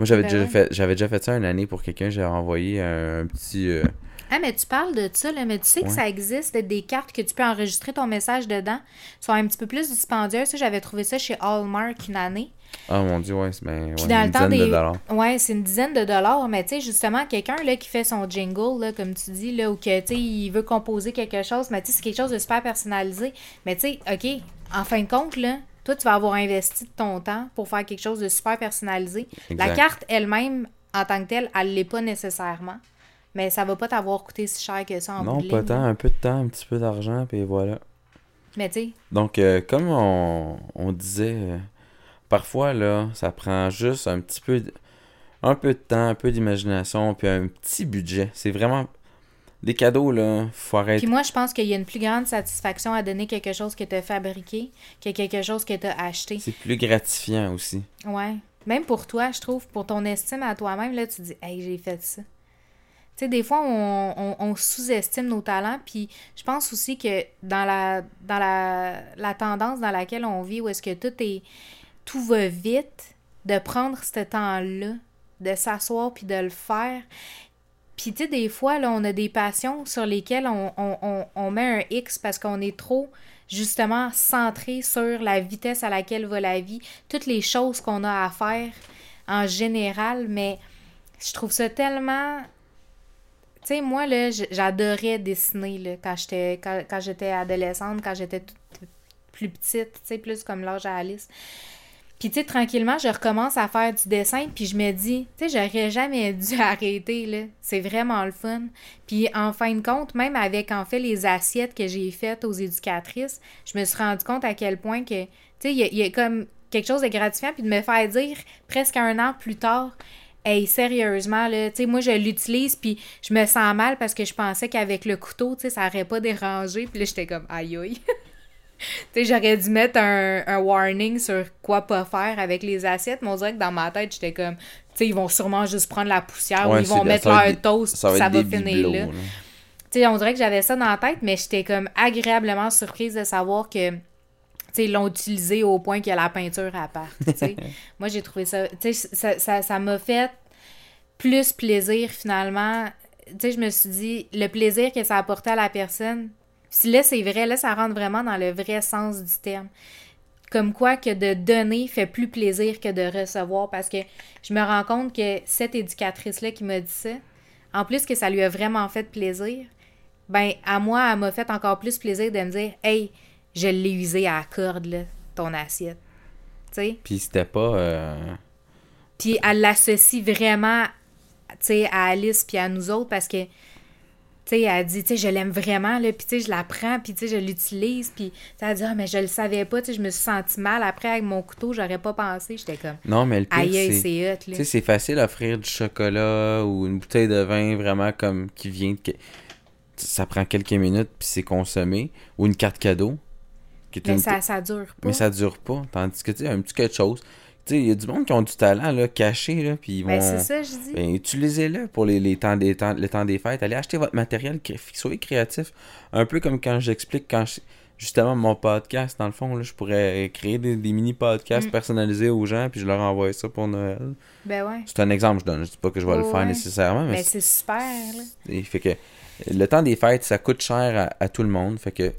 Speaker 1: Moi, j'avais
Speaker 2: Ben
Speaker 1: déjà,
Speaker 2: ouais.
Speaker 1: fait, j'avais déjà fait ça une année pour quelqu'un. J'avais envoyé un, un petit. euh,
Speaker 2: Ah, mais tu parles de ça, là, mais tu sais que
Speaker 1: Ouais.
Speaker 2: ça existe, des cartes que tu peux enregistrer ton message dedans. sont un petit peu plus dispendieuses. Ça, j'avais trouvé ça chez Hallmark une année.
Speaker 1: Ah mon dieu, ouais, c'est ben, ouais, une dizaine de dollars.
Speaker 2: Ouais, c'est une dizaine de dollars, mais tu sais, justement, quelqu'un là, qui fait son jingle, là, comme tu dis, là, ou que tu il veut composer quelque chose, mais tu sais, c'est quelque chose de super personnalisé. Mais tu sais, OK, en fin de compte, là, toi, tu vas avoir investi de ton temps pour faire quelque chose de super personnalisé. La carte elle-même, en tant que telle, elle l'est pas nécessairement. Mais ça va pas t'avoir coûté si cher que ça en
Speaker 1: Non, pas tant, un peu de temps, un petit peu d'argent, puis voilà.
Speaker 2: Mais tu sais,
Speaker 1: Donc, euh, comme on, on disait, euh, parfois, là, ça prend juste un petit peu, de- un peu de temps, un peu d'imagination, puis un petit budget. C'est vraiment des cadeaux, là, faut arrêter.
Speaker 2: Puis moi, je pense qu'il y a une plus grande satisfaction à donner quelque chose que tu as fabriqué que quelque chose que tu as acheté.
Speaker 1: C'est plus gratifiant aussi.
Speaker 2: Ouais. Même pour toi, je trouve, pour ton estime à toi-même, là, tu dis, hey, j'ai fait ça. Tu sais, des fois, on, on- on sous-estime nos talents, puis je pense aussi que dans la, dans la, la tendance dans laquelle on vit, où est-ce que tout est tout va vite, de prendre ce temps-là, de s'asseoir puis de le faire. Puis, tu sais, des fois, là, on a des passions sur lesquelles on, on, on, met un X parce qu'on est trop, justement, centré sur la vitesse à laquelle va la vie, toutes les choses qu'on a à faire en général, mais je trouve ça tellement... Tu sais, moi, là, j'adorais dessiner, là, quand j'étais quand, quand j'étais adolescente, quand j'étais toute plus petite, tu sais, plus comme l'âge à Alice. Puis, tu sais, tranquillement, je recommence à faire du dessin, puis je me dis, tu sais, j'aurais jamais dû arrêter, là. C'est vraiment le fun. Puis, en fin de compte, même avec, en fait, les assiettes que j'ai faites aux éducatrices, je me suis rendu compte à quel point que, tu sais, il y, y, a comme quelque chose de gratifiant, puis de me faire dire presque un an plus tard, Hey, sérieusement, là, tu sais, moi, je l'utilise, puis je me sens mal parce que je pensais qu'avec le couteau, tu sais, ça n'aurait pas dérangé. Puis là, j'étais comme, aïe, aïe. Tu sais, j'aurais dû mettre un, un, warning sur quoi pas faire avec les assiettes, mais on dirait que dans ma tête, j'étais comme, tu sais, ils vont sûrement juste prendre la poussière
Speaker 1: Ouais,
Speaker 2: ou ils vont mettre leur toast,
Speaker 1: Ça va
Speaker 2: ça va finir
Speaker 1: bibelots,
Speaker 2: là.
Speaker 1: là.
Speaker 2: Tu sais, on dirait que j'avais ça dans la tête, mais j'étais comme agréablement surprise de savoir que, sais, ils l'ont utilisé au point que la peinture appart, tu sais. Moi, j'ai trouvé ça, tu sais, ça- ça ça m'a fait plus plaisir finalement. Tu sais, je me suis dit, le plaisir que ça apportait à la personne, si là, c'est vrai, là, ça rentre vraiment dans le vrai sens du terme. Comme quoi que de donner fait plus plaisir que de recevoir parce que je me rends compte que cette éducatrice-là qui m'a dit ça, en plus que ça lui a vraiment fait plaisir, ben à moi, elle m'a fait encore plus plaisir de me dire Hey, je l'ai usé à la corde, là, ton assiette. Tu sais?
Speaker 1: Puis c'était pas. euh,
Speaker 2: Puis elle l'associe vraiment, tu sais, à Alice puis à nous autres parce que, sais, elle dit, tu sais, je l'aime vraiment, là, puis tu sais, je la prends, puis tu sais, je l'utilise, puis elle dit, ah, mais je le savais pas, tu sais, je me suis sentie mal. Après, avec mon couteau, j'aurais pas pensé. J'étais comme,
Speaker 1: Non, mais le pire, c'est. Tu sais, c'est facile d'offrir du chocolat ou une bouteille de vin vraiment comme qui vient de. Ça prend quelques minutes puis c'est consommé. Ou une carte cadeau. Qui est
Speaker 2: Mais
Speaker 1: une-
Speaker 2: ça, ça dure pas.
Speaker 1: mais ça dure pas. Tandis que tu sais, un petit quelque chose. Tu sais, il y a du monde qui ont du talent là, caché, là, puis ils vont.
Speaker 2: Ben, c'est ça, je dis.
Speaker 1: Ben, utilisez-le pour les, les temps des temps, le temps des fêtes. Allez acheter votre matériel, soyez créatif. Un peu comme quand j'explique quand je- justement mon podcast, dans le fond, là, je pourrais créer des, des mini-podcasts
Speaker 2: Mm.
Speaker 1: personnalisés aux gens, puis je leur envoie ça pour Noël.
Speaker 2: Ben ouais.
Speaker 1: C'est un exemple, je donne. Je dis pas que je vais le faire
Speaker 2: ouais.
Speaker 1: nécessairement, mais
Speaker 2: Ben, c'est super, là.
Speaker 1: fait que le temps des fêtes, ça coûte cher à, à tout le monde. Fait que,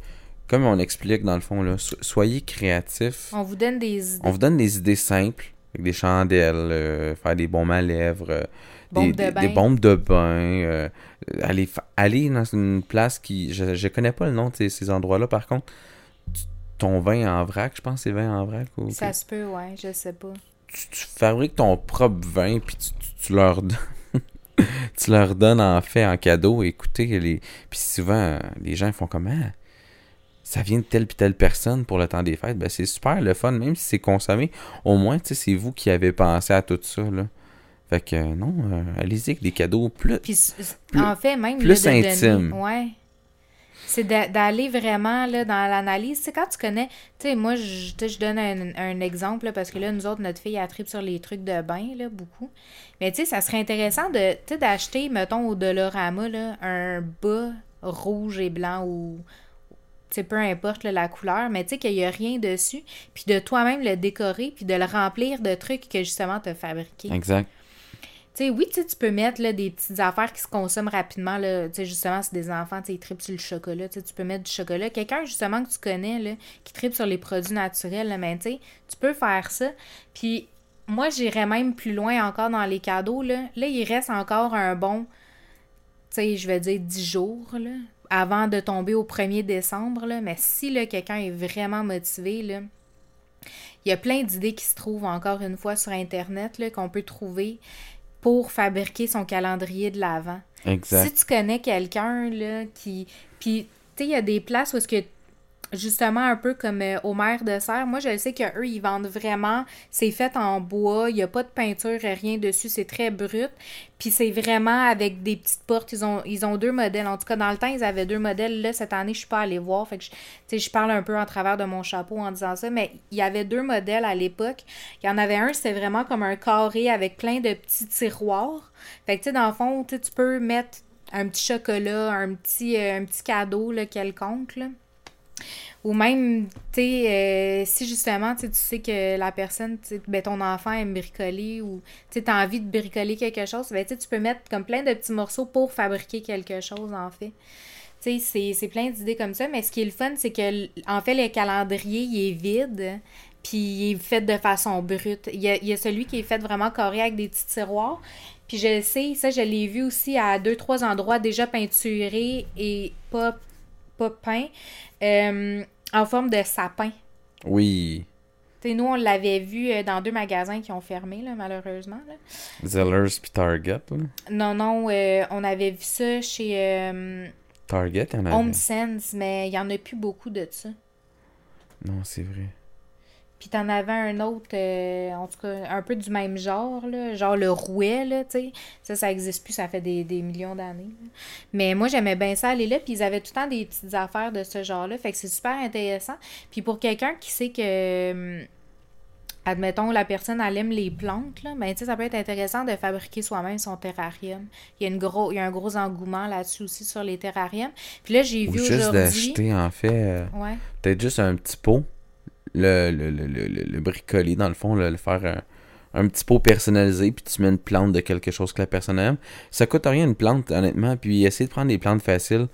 Speaker 1: comme on explique dans le fond, là, so- soyez créatifs.
Speaker 2: On vous donne des idées.
Speaker 1: On vous donne des idées simples, avec des chandelles, euh, faire des baumes à lèvres, euh, des,
Speaker 2: de
Speaker 1: des-
Speaker 2: bain.
Speaker 1: des bombes de bain, euh, aller, aller dans une place qui... Je, je connais pas le nom de ces, ces endroits-là, par contre. Ton vin en vrac, je pense c'est vin en vrac. Ou,
Speaker 2: Ça se peut, ouais, je sais pas.
Speaker 1: tu, tu fabriques ton propre vin, puis tu, tu- tu leur donnes... tu leur donnes en fait en cadeau. Écoutez, les... puis souvent, les gens font comme... Ah, ça vient de telle puis telle personne pour le temps des fêtes. Ben, c'est super le fun, même si c'est consommé. Au moins, tu sais, c'est vous qui avez pensé à tout ça, là. Fait que, euh, non, euh, allez-y avec des cadeaux plus...
Speaker 2: Puis, en fait, même
Speaker 1: plus
Speaker 2: là, de donner-
Speaker 1: intime.
Speaker 2: ouais. C'est d'a- d'aller vraiment là, dans l'analyse. C'est quand tu connais. Tu sais, moi, je, je donne un, un exemple là, parce que là, nous autres, notre fille, elle tripe sur les trucs de bain, là, beaucoup. Mais tu sais, ça serait intéressant de, d'acheter, mettons, au Dolorama, là, un bas rouge et blanc ou. Sais, peu importe là, la couleur, mais tu sais qu'il n'y a rien dessus, puis de toi-même le décorer, puis de le remplir de trucs que justement tu as fabriqués.
Speaker 1: Exact.
Speaker 2: Tu sais, oui, tu peux mettre là, des petites affaires qui se consomment rapidement. Là, tu sais, justement, c'est des enfants, ils tripent sur le chocolat. Tu sais, tu peux mettre du chocolat. Quelqu'un, justement, que tu connais, là, qui tripe sur les produits naturels, là, sais, tu peux faire ça. Puis, moi, j'irais même plus loin encore dans les cadeaux. Là, là il reste encore un bon, tu sais, je vais dire 10 jours, là, avant de tomber au 1er décembre. Là, mais si quelqu'un est vraiment motivé, là, il y a plein d'idées qui se trouvent encore une fois sur Internet qu'on peut trouver pour fabriquer son calendrier de l'Avent.
Speaker 1: Exact.
Speaker 2: Si tu connais quelqu'un qui puis tu sais il y a des places où est-ce que justement un peu comme euh, au de serre, moi je sais qu'eux ils vendent vraiment, c'est fait en bois, il n'y a pas de peinture, rien dessus, c'est très brut. Puis c'est vraiment avec des petites portes, ils ont ils ont deux modèles. En tout cas dans le temps, ils avaient deux modèles. Là cette année, je suis pas allée voir, fait que je- tu je parle un peu en travers de mon chapeau en disant ça, mais il y avait deux modèles à l'époque. Il y en avait un, c'était vraiment comme un carré avec plein de petits tiroirs. Fait que tu sais dans le fond, tu peux mettre un petit chocolat, un petit euh, un petit cadeau là, quelconque là. Ou même, tu sais, euh, si justement, tu sais, que la personne, ben, ton enfant aime bricoler ou tu as envie de bricoler quelque chose, ben, tu peux mettre comme plein de petits morceaux pour fabriquer quelque chose, en fait. Tu sais, c'est- plein d'idées comme ça, mais ce qui est le fun, c'est que, en fait, le calendrier, il est vide, puis il est fait de façon brute. Il y a, il y a celui qui est fait vraiment carré avec des petits tiroirs, puis je sais, ça, je l'ai vu aussi à deux, trois endroits déjà peinturés et pas, pas peints, euh, en forme de sapin.
Speaker 1: Oui.
Speaker 2: sais, nous, on l'avait vu euh, dans deux magasins qui ont fermé, là, malheureusement. Là.
Speaker 1: Zellers puis Target. Là.
Speaker 2: Non, non, euh, on avait vu ça chez euh,
Speaker 1: Target, il y en avait.
Speaker 2: Home Sense, mais il y en a plus beaucoup de ça.
Speaker 1: Non, c'est vrai.
Speaker 2: Puis t'en avais un autre, euh, en tout cas, un peu du même genre, là, genre le rouet, là, tu sais. Ça, ça existe plus, ça fait des, des millions d'années. Mais moi, j'aimais bien ça aller là, puis ils avaient tout le temps des petites affaires de ce genre-là, fait que c'est super intéressant. Puis pour quelqu'un qui sait que, hum, admettons, la personne, elle aime les plantes, là, ben, tu sais, ça peut être intéressant de fabriquer soi-même son terrarium. Il y a, une gros, il y a un gros engouement là-dessus aussi sur les terrariums. Puis là, j'ai
Speaker 1: Ou
Speaker 2: vu
Speaker 1: juste
Speaker 2: aujourd'hui...
Speaker 1: d'acheter, en fait, euh,
Speaker 2: Ouais.
Speaker 1: peut-être juste un petit pot. Le, le, le, le, le- le bricoler, dans le fond, le faire un, un petit pot personnalisé, puis tu mets une plante de quelque chose que la personne aime. Ça coûte rien une plante, honnêtement, puis essayer de prendre des plantes faciles.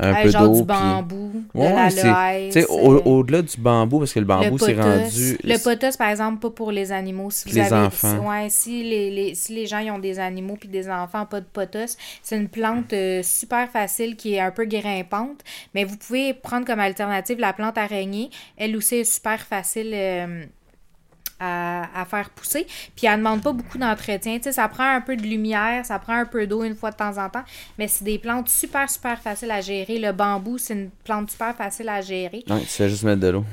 Speaker 1: Un peu
Speaker 2: genre
Speaker 1: d'eau,
Speaker 2: du
Speaker 1: puis...
Speaker 2: bambou, de
Speaker 1: Ouais,
Speaker 2: la
Speaker 1: Tu sais,
Speaker 2: euh,
Speaker 1: au- au-delà du bambou, parce que le bambou, c'est rendu...
Speaker 2: Le potos, par exemple, pas pour les animaux. Si vous
Speaker 1: Les
Speaker 2: avez,
Speaker 1: enfants.
Speaker 2: Si, ouais, si les, les- si les gens ils ont des animaux puis des enfants, pas de potos, c'est une plante euh, super facile qui est un peu grimpante. Mais vous pouvez prendre comme alternative la plante araignée. Elle aussi est super facile. euh, à, à faire pousser. Puis elle demande pas beaucoup d'entretien. Tu sais, ça prend un peu de lumière, ça prend un peu d'eau une fois de temps en temps, mais c'est des plantes super, super faciles à gérer. Le bambou, c'est une plante super facile à gérer.
Speaker 1: Ouais, tu fais juste mettre de l'eau.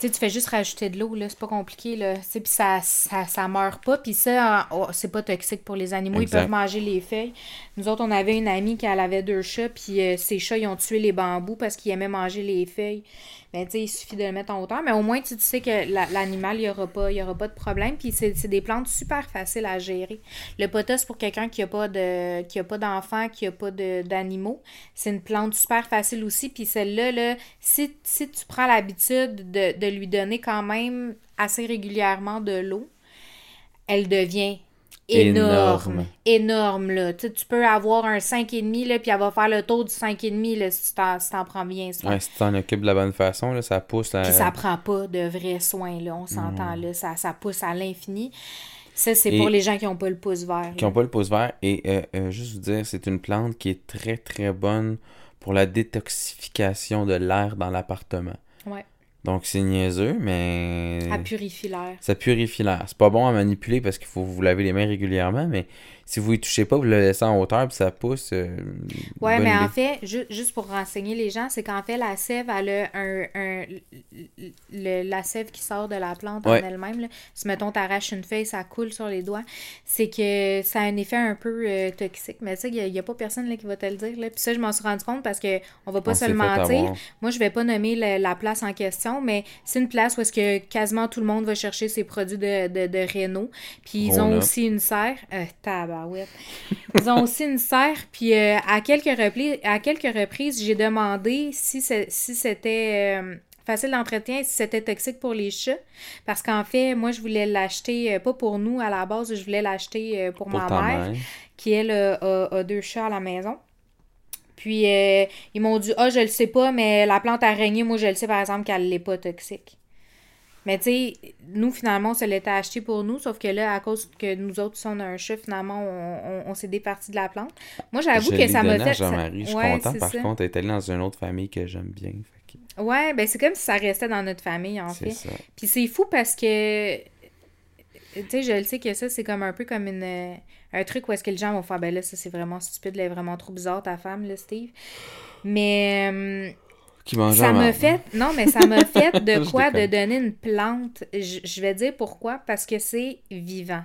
Speaker 2: Tu sais, tu fais juste rajouter de l'eau, là, c'est pas compliqué, là. Tu sais, puis ça, ça, ça meurt pas, puis ça, oh, c'est pas toxique pour les animaux,
Speaker 1: Exact.
Speaker 2: ils peuvent manger les feuilles. Nous autres, on avait une amie qui elle avait deux chats, puis euh, ses chats, ils ont tué les bambous parce qu'ils aimaient manger les feuilles. Ben, il suffit de le mettre en hauteur, mais au moins, tu, sais que la- l'animal, il n'y aura, pas- aura pas de problème, puis c'est des plantes super faciles à gérer. Le potas, pour quelqu'un qui n'a pas d'enfants, qui n'a pas d'animaux, c'est une plante super facile aussi, puis celle-là, là, si, tu prends l'habitude de, de lui donner quand même assez régulièrement de l'eau, elle devient énorme.
Speaker 1: Énorme.
Speaker 2: Là. Tu, sais, tu peux avoir un 5,5, là, puis elle va faire le tour du 5,5, là, si tu t'en si prends bien soin.
Speaker 1: Ouais, si tu t'en occupes de la bonne façon, là, ça pousse. à-
Speaker 2: Puis ça prend pas de vrais soins, là. On s'entend, là. Ça, ça pousse à l'infini. Ça, c'est pour les gens qui n'ont pas le pouce vert.
Speaker 1: qui n'ont pas le pouce vert. Et euh, euh, juste vous dire, c'est une plante qui est très très bonne pour la détoxification de l'air dans l'appartement.
Speaker 2: Ouais.
Speaker 1: Donc c'est niaiseux, mais
Speaker 2: Elle purifie l'air.
Speaker 1: ça purifie l'air. C'est pas bon à manipuler parce qu'il faut vous laver les mains régulièrement, mais si vous y touchez pas, vous le laissez en hauteur puis ça pousse. euh, bonne
Speaker 2: mais en fait, ju- juste pour renseigner les gens, c'est qu'en fait, la sève, elle a un, un- le- la sève qui sort de la plante
Speaker 1: Ouais.
Speaker 2: en elle-même. Si, mettons, t'arraches une feuille, ça coule sur les doigts. C'est que ça a un effet un peu euh, toxique. Mais ça, il n'y a, pas personne là, qui va te le dire. Là. Puis ça, je m'en suis rendu compte parce que on va pas
Speaker 1: On
Speaker 2: se le mentir. Moi, je vais pas nommer le- la place en question, mais c'est une place où est-ce que quasiment tout le monde va chercher ses produits de, de, de Renault. Puis ils ont aussi une serre. Euh, tabarouette. Ils ont aussi une serre. Puis euh, à, quelques repli- à quelques reprises, j'ai demandé si, c'était euh, facile d'entretien, si c'était toxique pour les chats. Parce qu'en fait, moi, je voulais l'acheter, euh, pas pour nous à la base, je voulais l'acheter pour,
Speaker 1: Pour
Speaker 2: ma mère
Speaker 1: mère.
Speaker 2: qui, elle, a, deux chats à la maison. Puis, euh, ils m'ont dit, ah, je le sais pas, mais la plante araignée, moi, je le sais, par exemple, qu'elle n'est pas toxique. Mais tu sais, nous, finalement, on se l'était acheté pour nous, sauf que là, à cause que nous autres, si on a un chat, finalement, on, on, on s'est départi de la plante. Moi, j'avoue que ça m'a fait... ça-
Speaker 1: Jean-Marie. Je suis
Speaker 2: Ouais,
Speaker 1: content.
Speaker 2: c'est
Speaker 1: Par
Speaker 2: ça.
Speaker 1: contre, elle est allée dans une autre famille que j'aime bien. fait que
Speaker 2: Ouais, ben c'est comme si ça restait dans notre famille, en
Speaker 1: C'est
Speaker 2: fait.
Speaker 1: ça.
Speaker 2: Puis c'est fou parce que, tu sais, je le sais que ça, c'est comme un peu comme une, un truc où est-ce que les gens vont faire, ben là, ça, c'est vraiment stupide, là, vraiment trop bizarre, ta femme, là, Steve. Mais euh,
Speaker 1: Qui
Speaker 2: ça m'a fait, non, mais ça m'a fait de quoi de donner une plante. Je, je vais dire pourquoi, parce que c'est vivant.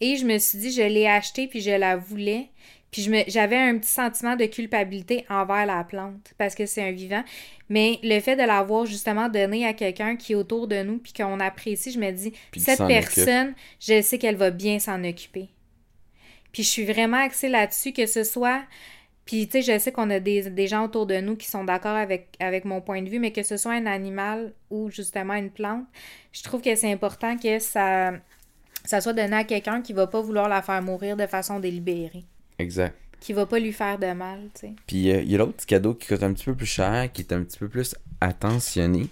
Speaker 2: Et je me suis dit, je l'ai acheté, puis je la voulais. Puis je me- j'avais un petit sentiment de culpabilité envers la plante, parce que c'est un vivant. Mais le fait de l'avoir justement donné à quelqu'un qui est autour de nous, puis qu'on apprécie, je me dis,
Speaker 1: Puis
Speaker 2: cette personne, je sais qu'elle va bien s'en occuper. Puis je suis vraiment axée là-dessus, que ce soit... Puis, tu sais, je sais qu'on a des, des gens autour de nous qui sont d'accord avec, avec mon point de vue, mais que ce soit un animal ou justement une plante, je trouve que c'est important que ça, ça soit donné à quelqu'un qui va pas vouloir la faire mourir de façon délibérée,
Speaker 1: Exact.
Speaker 2: qui va pas lui faire de mal, tu sais.
Speaker 1: Puis euh, il y a l'autre petit cadeau qui coûte un petit peu plus cher, qui est un petit peu plus attentionné.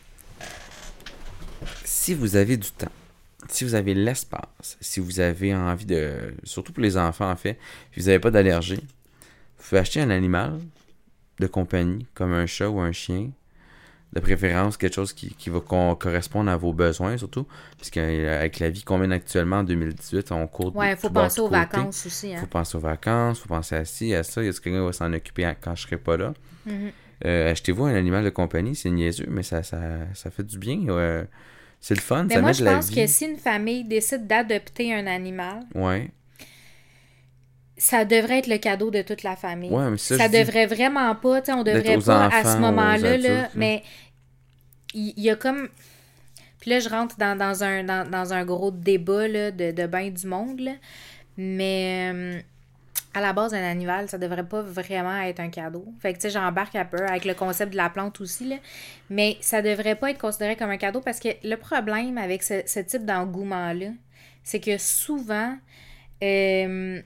Speaker 1: Si vous avez du temps, si vous avez l'espace, si vous avez envie de. Surtout pour les enfants en fait, si vous n'avez pas d'allergie, vous pouvez acheter un animal de compagnie, comme un chat ou un chien, de préférence quelque chose qui, qui va correspondre à vos besoins surtout. Parce qu'avec la vie qu'on mène actuellement en 2018, on court
Speaker 2: Ouais, faut
Speaker 1: tout bord,
Speaker 2: penser aux vacances aussi. Hein.
Speaker 1: Faut penser aux vacances, faut penser à ci, à ça. Il y a quelqu'un qui va s'en occuper quand je serai pas là?
Speaker 2: Mhm.
Speaker 1: Euh, Achetez-vous un animal de compagnie, c'est niaiseux, mais ça, ça, ça fait du bien. C'est le fun,
Speaker 2: Mais
Speaker 1: ça
Speaker 2: moi,
Speaker 1: met
Speaker 2: je
Speaker 1: de la
Speaker 2: pense que si une famille décide d'adopter un animal,
Speaker 1: Ouais.
Speaker 2: Ça devrait être le cadeau de toute la famille.
Speaker 1: Ouais, mais ça,
Speaker 2: ça
Speaker 1: dis-
Speaker 2: devrait vraiment pas, tu sais, on devrait pas à ce moment-là, là, mais il y, a comme... Puis là, je rentre dans, dans un, dans, dans un gros débat là, de, de bain du monde, là. mais euh, à la base, un animal, ça devrait pas vraiment être un cadeau. Fait que, tu sais, j'embarque un peu avec le concept de la plante aussi, là. mais ça devrait pas être considéré comme un cadeau parce que le problème avec ce, ce type d'engouement-là, c'est que souvent... euh,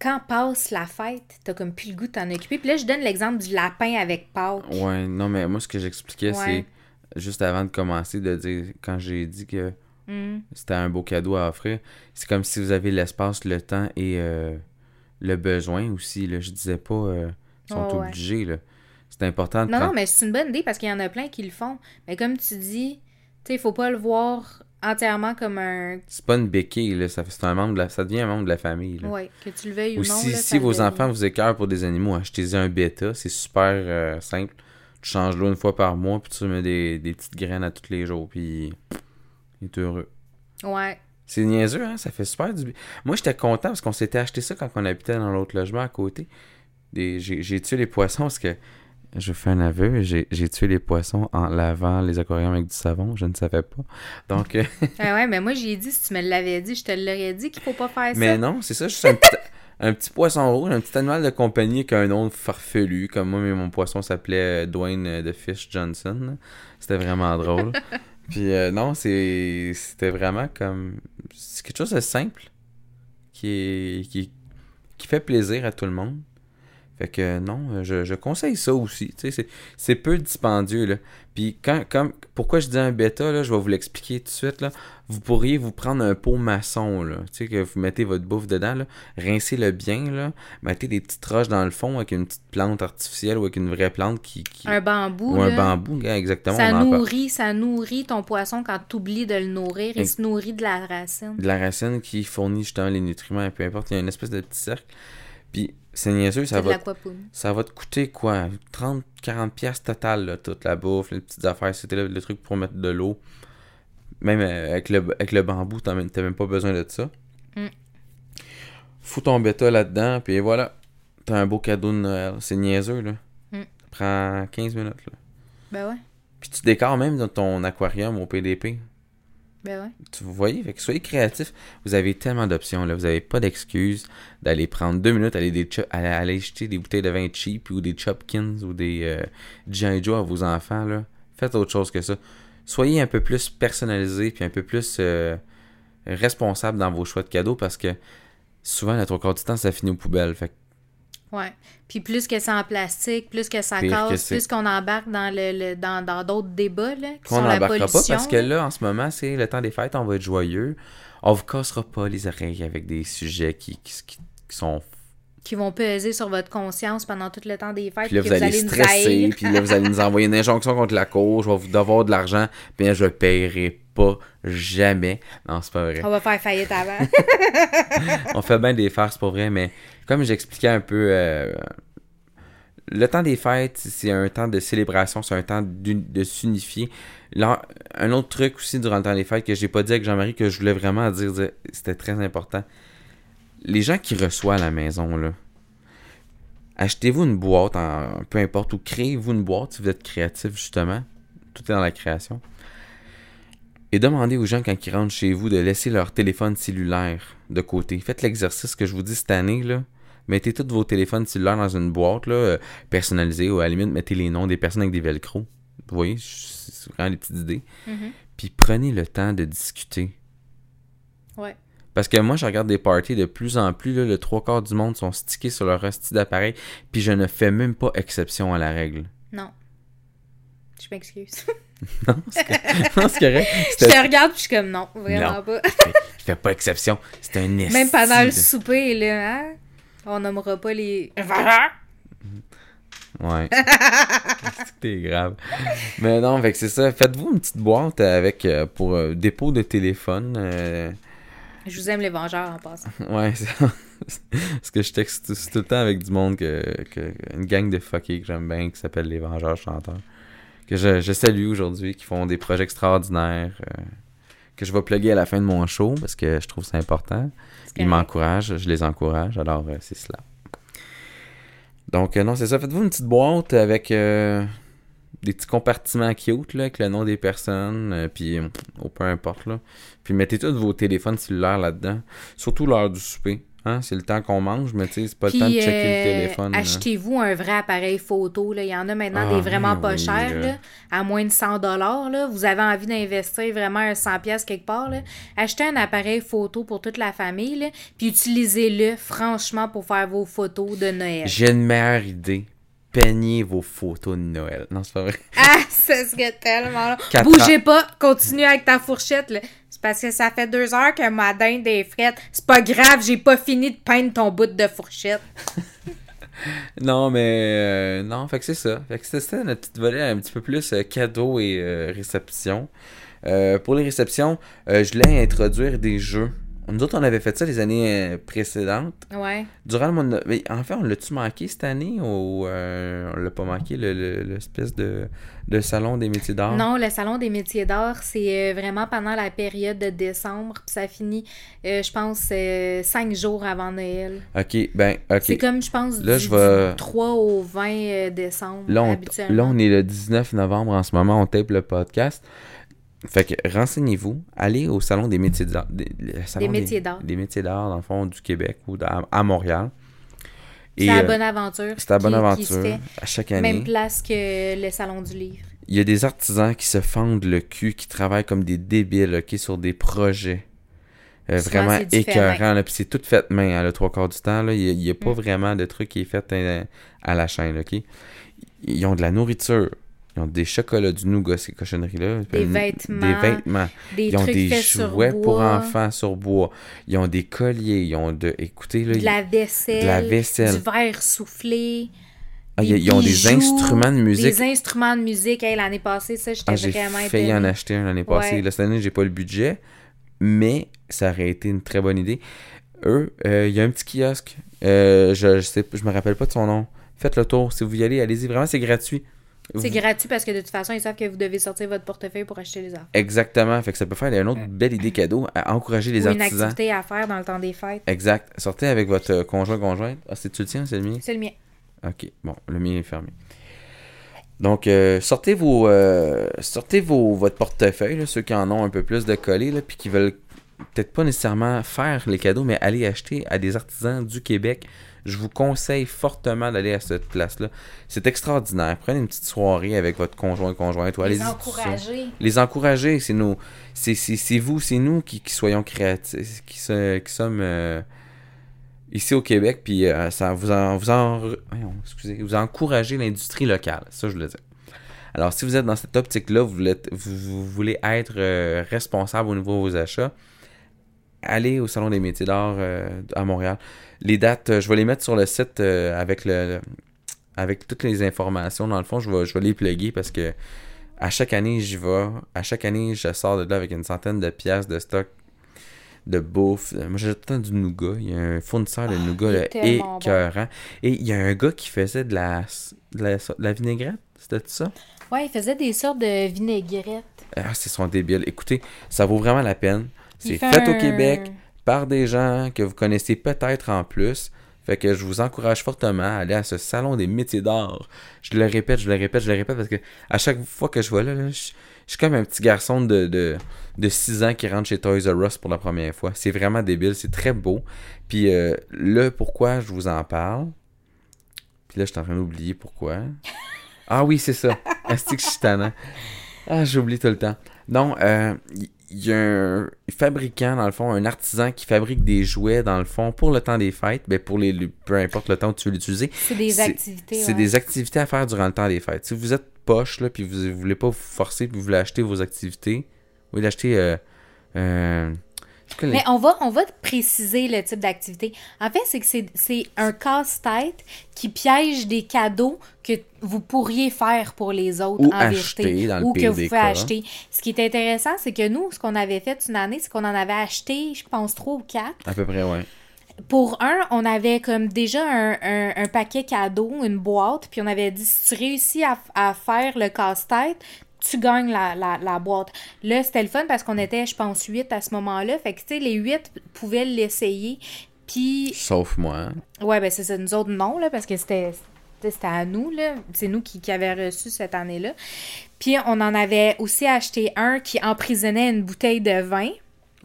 Speaker 2: quand passe la fête, t'as comme plus le goût de t'en occuper. Puis là, je donne l'exemple du lapin avec Pâques.
Speaker 1: Ouais, non, mais moi, ce que j'expliquais,
Speaker 2: Ouais.
Speaker 1: c'est juste avant de commencer, de dire, quand j'ai dit que
Speaker 2: Mm.
Speaker 1: c'était un beau cadeau à offrir, c'est comme si vous avez l'espace, le temps et euh, le besoin aussi. Là. Je disais pas, euh, ils sont
Speaker 2: Oh, ouais.
Speaker 1: obligés. Là. C'est important de
Speaker 2: Non, non, mais c'est une bonne idée parce qu'il y en a plein qui le font. Mais comme tu dis, tu sais, il faut pas le voir entièrement comme un.
Speaker 1: C'est pas une béquille, là. Ça, un membre de la... ça devient un membre de la famille.
Speaker 2: Ouais, que tu le veuilles ou,
Speaker 1: Ou
Speaker 2: non.
Speaker 1: si,
Speaker 2: là,
Speaker 1: si vos
Speaker 2: devient-
Speaker 1: enfants vous écœurent pour des animaux, achetez-y un bêta. C'est super euh, simple. Tu changes l'eau une fois par mois, puis tu mets des, des petites graines à tous les jours, puis il est heureux.
Speaker 2: Ouais.
Speaker 1: C'est niaiseux, hein? Ça fait super du bien. Moi, j'étais content parce qu'on s'était acheté ça quand on habitait dans l'autre logement à côté. Des- j'ai tué les poissons parce que, je fais un aveu, j'ai tué les poissons en lavant les aquariums avec du savon. Je ne savais pas. Donc, euh,
Speaker 2: Ah ouais, mais moi, j'ai dit, si tu me l'avais dit, je te l'aurais dit qu'il faut pas faire
Speaker 1: mais
Speaker 2: ça.
Speaker 1: non, c'est ça, juste un petit, un petit poisson rouge, un petit animal de compagnie qui a un nom farfelu. Comme moi, mais mon poisson s'appelait euh, Dwayne euh, de Fish Johnson. C'était vraiment drôle. Puis euh, non, c'était vraiment comme. C'est quelque chose de simple qui, est, qui, qui fait plaisir à tout le monde. Fait que non, je, je conseille ça aussi. C'est- c'est peu dispendieux. Là. Puis quand, comme, pourquoi je dis un bêta, là, je vais vous l'expliquer tout de suite. Là. Vous pourriez vous prendre un pot maçon, là. Tu sais, que vous mettez votre bouffe dedans, là. Rincez-le bien, là. Mettez des petites roches dans le fond avec une petite plante artificielle ou avec une vraie plante qui. qui...
Speaker 2: Un bambou,
Speaker 1: ou un
Speaker 2: là,
Speaker 1: bambou, exactement.
Speaker 2: ça nourrit, ça nourrit ton poisson quand tu oublies de le nourrir. Il
Speaker 1: Et-
Speaker 2: se nourrit de la racine.
Speaker 1: de la racine qui fournit justement les nutriments, peu importe, il y a une espèce de petit cercle. Puis c'est niaiseux, ça va, ça va te coûter quoi? 30, 40 pièces total, là, toute la bouffe, les petites affaires, c'était le, le truc pour mettre de l'eau. Même euh, avec, le, avec le bambou, t'as même, même pas besoin de ça.
Speaker 2: Mm.
Speaker 1: Fous ton bêta là-dedans, puis voilà. T'as un beau cadeau de Noël. C'est niaiseux, là.
Speaker 2: Mm.
Speaker 1: Ça prend 15 minutes, là.
Speaker 2: Ben ouais.
Speaker 1: Puis tu décores même dans ton aquarium au PDP.
Speaker 2: Ben.
Speaker 1: Tu- Vous voyez, fait que soyez créatifs. Vous avez tellement d'options. Là. Vous n'avez pas d'excuses d'aller prendre deux minutes, aller, des aller, aller jeter des bouteilles de vin cheap ou des Chopkins ou des euh. Joe à vos enfants. Là. Faites autre chose que ça. Soyez un peu plus personnalisé puis un peu plus euh, responsable dans vos choix de cadeaux parce que souvent, la trois quarts du temps, ça finit aux poubelles.
Speaker 2: Ouais. Puis plus que c'est en plastique, plus que ça
Speaker 1: que
Speaker 2: casse,
Speaker 1: c'est.
Speaker 2: plus qu'on embarque dans le, le- dans dans d'autres débats là, qui
Speaker 1: on
Speaker 2: sont la pollution.
Speaker 1: pas parce que là, en ce moment, c'est le temps des fêtes, on va être joyeux. On vous cassera pas les oreilles avec des sujets qui, qui, qui- qui sont
Speaker 2: qui vont peser sur votre conscience pendant tout le temps des fêtes.
Speaker 1: Puis là, vous allez
Speaker 2: nous
Speaker 1: stresser, puis là, vous allez nous envoyer une injonction contre la cour, je vais vous devoir de l'argent, là, je ne paierai pas jamais. Non, c'est pas vrai.
Speaker 2: On va faire faillite avant.
Speaker 1: On fait bien des farces, pour vrai, mais comme j'expliquais un peu, euh, le temps des fêtes, c'est un temps de célébration, c'est un temps de s'unifier. Un autre truc aussi durant le temps des fêtes que j'ai pas dit avec Jean-Marie, que je voulais vraiment dire, c'était très important. Les gens qui reçoivent à la maison, là, achetez-vous une boîte, peu importe, ou créez-vous une boîte si vous êtes créatif, justement. Tout est dans la création. Et demandez aux gens, quand ils rentrent chez vous, de laisser leur téléphone cellulaire de côté. Faites l'exercice que je vous dis cette année, là. Mettez tous vos téléphones cellulaires dans une boîte, là, euh, personnalisée, ou à la limite, mettez les noms des personnes avec des velcro. Vous voyez, c'est vraiment des petites idées.
Speaker 2: Mhm.
Speaker 1: Puis prenez le temps de discuter.
Speaker 2: Ouais.
Speaker 1: Parce que moi, je regarde des parties de plus en plus, là, le trois quarts du monde sont stickés sur leur hostie d'appareil, puis je ne fais même pas exception à la règle.
Speaker 2: Non. Je m'excuse.
Speaker 1: Non, c'est correct.
Speaker 2: Je te regarde puis je suis comme non, vraiment
Speaker 1: Non.
Speaker 2: pas.
Speaker 1: Je fais pas exception. C'est un esti
Speaker 2: Même pendant le souper, là, hein? On nommera pas les.
Speaker 1: Ouais. T'es grave. Mais non, fait que c'est ça. Faites-vous une petite boîte avec euh, pour euh, dépôt de téléphone. euh,
Speaker 2: Je vous aime les vengeurs en passant.
Speaker 1: Ouais, c'est ça. Parce que je texte tout, tout le temps avec du monde que, que une gang de fuckés que j'aime bien qui s'appelle les Vengeurs Chanteurs. Que je, je salue aujourd'hui, qui font des projets extraordinaires. euh, que je vais plugger à la fin de mon show parce que je trouve ça important. Ils m'encouragent, je les encourage, alors euh, c'est cela. Donc, euh, non, c'est ça. Faites-vous une petite boîte avec euh, des petits compartiments cute, là, avec le nom des personnes, puis oh, peu importe, là. Puis mettez tous vos téléphones cellulaires là-dedans. Surtout l'heure du souper. Hein? C'est le temps qu'on mange, mais tu sais, c'est pas le temps de
Speaker 2: Puis,
Speaker 1: checker
Speaker 2: euh,
Speaker 1: le téléphone. là.
Speaker 2: Achetez-vous un vrai appareil photo. Là. Il y en a maintenant
Speaker 1: Ah,
Speaker 2: des vraiment
Speaker 1: oui,
Speaker 2: pas
Speaker 1: oui,
Speaker 2: chers,
Speaker 1: là.
Speaker 2: là, à moins de 100 là. Vous avez envie d'investir vraiment un 100 pièces quelque part. Là. Achetez un appareil photo pour toute la famille, là, puis utilisez-le franchement pour faire vos photos de Noël.
Speaker 1: J'ai une meilleure idée. Peignez vos photos de Noël. Non, c'est pas vrai.
Speaker 2: Ah, ce serait tellement long. Bougez pas, continue avec ta fourchette. là. C'est parce que ça fait deux heures que ma dinde est frette. C'est pas grave, j'ai pas fini de peindre ton bout de fourchette.
Speaker 1: Non, mais euh, non, fait que c'est ça. Fait que c'était ça notre petite volet un petit peu plus euh, cadeau et euh, réception. Pour les réceptions, je voulais introduire des jeux. Nous autres, on avait fait ça les années euh, précédentes.
Speaker 2: Ouais.
Speaker 1: Durant le mois de No- mais En fait, on l'a-tu manqué cette année ou euh, on l'a pas manqué, le- le- l'espèce de, de salon des métiers d'art?
Speaker 2: Non, le Salon des métiers d'art, c'est euh, vraiment pendant la période de décembre. Puis ça finit, euh, je pense, euh, cinq jours avant Noël.
Speaker 1: Ok, ben, ok.
Speaker 2: C'est comme, je pense,
Speaker 1: Là,
Speaker 2: du,
Speaker 1: je vais-
Speaker 2: du 3 au 20 euh, décembre,
Speaker 1: Là on, là, on est le 19 novembre en ce moment, on tape le podcast. Fait que renseignez-vous, allez au salon des métiers d'art. Des,
Speaker 2: métiers d'art.
Speaker 1: Des métiers d'art, dans le fond, du Québec ou à, à Montréal.
Speaker 2: C'est la
Speaker 1: euh,
Speaker 2: bonne aventure.
Speaker 1: C'est la bonne
Speaker 2: qui- qui se
Speaker 1: aventure.
Speaker 2: fait.
Speaker 1: À chaque année.
Speaker 2: Même place que le Salon du livre.
Speaker 1: Il y a des artisans qui se fendent le cul, qui travaillent comme des débiles, ok, sur des projets. euh, vraiment
Speaker 2: c'est du fait
Speaker 1: écœurant, là, puis c'est tout fait main, hein, le trois quarts du temps, là, il n'y a, pas
Speaker 2: Mm.
Speaker 1: vraiment de truc qui est fait euh, à la chaîne, ok? Ils ont de la nourriture, ils ont des chocolats, du nougat, ces cochonneries-là.
Speaker 2: Des vêtements,
Speaker 1: Des vêtements.
Speaker 2: Des
Speaker 1: Ils ont
Speaker 2: trucs
Speaker 1: des
Speaker 2: faits sur
Speaker 1: jouets pour
Speaker 2: bois,
Speaker 1: enfants sur bois. Ils ont des colliers, ils ont de... Écoutez, là,
Speaker 2: de la vaisselle,
Speaker 1: de la vaisselle.
Speaker 2: du verre soufflé.
Speaker 1: Ah, ils- ont des instruments de musique.
Speaker 2: Des instruments de musique. Hey, L'année passée, ça, j'étais
Speaker 1: Ah, j'ai
Speaker 2: vraiment
Speaker 1: failli en acheter un l'année passée.
Speaker 2: Ouais.
Speaker 1: Là, cette année, j'ai pas le budget, mais ça aurait été une très bonne idée. Eux, euh, il y a un petit kiosque. Euh, je, je sais, je me rappelle pas de son nom. Faites le tour. Si vous y allez, allez-y. Vraiment, c'est gratuit.
Speaker 2: C'est
Speaker 1: Vous-
Speaker 2: gratuit parce que de toute façon, ils savent que vous devez sortir votre portefeuille pour acheter les affaires.
Speaker 1: Exactement. Fait que ça peut faire une autre belle idée cadeau à encourager les
Speaker 2: Ou une
Speaker 1: artisans.
Speaker 2: activité à faire dans le temps des fêtes.
Speaker 1: Exact. Sortez avec votre conjoint conjointe. Ah, c'est-tu le tien, c'est le mien?
Speaker 2: C'est le mien.
Speaker 1: Ok, bon, le mien est fermé. Donc, euh, sortez vos, euh, sortez vos, votre portefeuille, là, ceux qui en ont un peu plus de collés, puis qui veulent peut-être pas nécessairement faire les cadeaux, mais aller acheter à des artisans du Québec. Je vous conseille fortement d'aller à cette place-là. C'est extraordinaire. Prenez une petite soirée avec votre conjoint conjointe ou
Speaker 2: Les encourager.
Speaker 1: Les encourager, c'est nos, c'est, vous, c'est nous qui, qui soyons créatifs, qui, se- qui sommes euh, ici au Québec, puis euh, ça vous en, vous en, excusez, vous encouragez l'industrie locale, ça je voulais dire. Alors si vous êtes dans cette optique-là, vous voulez, être- vous, vous voulez être euh, responsable au niveau de vos achats, allez au Salon des métiers d'art euh, à Montréal. Les dates, euh, je vais les mettre sur le site euh, avec le, avec toutes les informations. Dans le fond, je vais, je vais les plugger parce que à chaque année, j'y vais. À chaque année, je sors de là avec une centaine de pièces de stock de bouffe. Euh, Moi, j'ai tout le temps du nougat. Il y a un fournisseur de nougat
Speaker 2: il est
Speaker 1: là,
Speaker 2: bon.
Speaker 1: écœurant. Et il y a un gars qui faisait de la, de la, de la vinaigrette. C'était ça?
Speaker 2: Ouais, ils faisaient des sortes de vinaigrettes.
Speaker 1: Ah, c'est son débile. Écoutez, ça vaut vraiment la peine.
Speaker 2: Il
Speaker 1: C'est
Speaker 2: fait
Speaker 1: fait au Québec par des gens que vous connaissez peut-être en plus. Fait que je vous encourage fortement à aller à ce salon des métiers d'art. Je le répète, je le répète, je le répète parce que à chaque fois que je vois là, je, suis comme un petit garçon de, de, de 6 ans qui rentre chez Toys R Us pour la première fois. C'est vraiment débile, c'est très beau. Puis euh, là, pourquoi je vous en parle? Puis là, je suis en train d'oublier pourquoi. Ah oui, c'est ça. Est-ce que je suis tannant? Ah, j'oublie tout le temps. Non, euh, il y a un fabricant, dans le fond, un artisan qui fabrique des jouets, dans le fond, pour le temps des fêtes, ben pour les, le- peu importe le temps où tu veux l'utiliser.
Speaker 2: C'est des activités.
Speaker 1: C'est
Speaker 2: ouais.
Speaker 1: des activités à faire durant le temps des fêtes. Si vous êtes poche, là, puis vous, vous voulez pas vous forcer, puis vous voulez acheter vos activités, vous voulez acheter, euh, euh,
Speaker 2: Mais on va, on va préciser le type d'activité. En fait, c'est que c'est- un casse-tête qui piège des cadeaux que vous pourriez faire pour les autres
Speaker 1: Ou
Speaker 2: en
Speaker 1: acheter
Speaker 2: vérité.
Speaker 1: dans le
Speaker 2: ou que vous pouvez
Speaker 1: cas.
Speaker 2: acheter. Ce qui est intéressant, c'est que nous, ce qu'on avait fait une année, c'est qu'on en avait acheté, je pense, trois ou quatre.
Speaker 1: à peu près, ouais.
Speaker 2: Pour un, on avait comme déjà un, un- un paquet cadeau, une boîte, puis on avait dit si tu réussis à, à faire le casse-tête, tu gagnes la, la, la boîte. Là, c'était le fun parce qu'on était, je pense, huit à ce moment-là. Fait que, tu sais, les huit pouvaient l'essayer. Puis,
Speaker 1: Sauf moi.
Speaker 2: ouais, ben c'est ça, nous autres, non, là, parce que c'était. c'était- C'était à nous, là. C'est nous qui, qui avions reçu cette année-là. Puis on en avait aussi acheté un qui emprisonnait une bouteille de vin.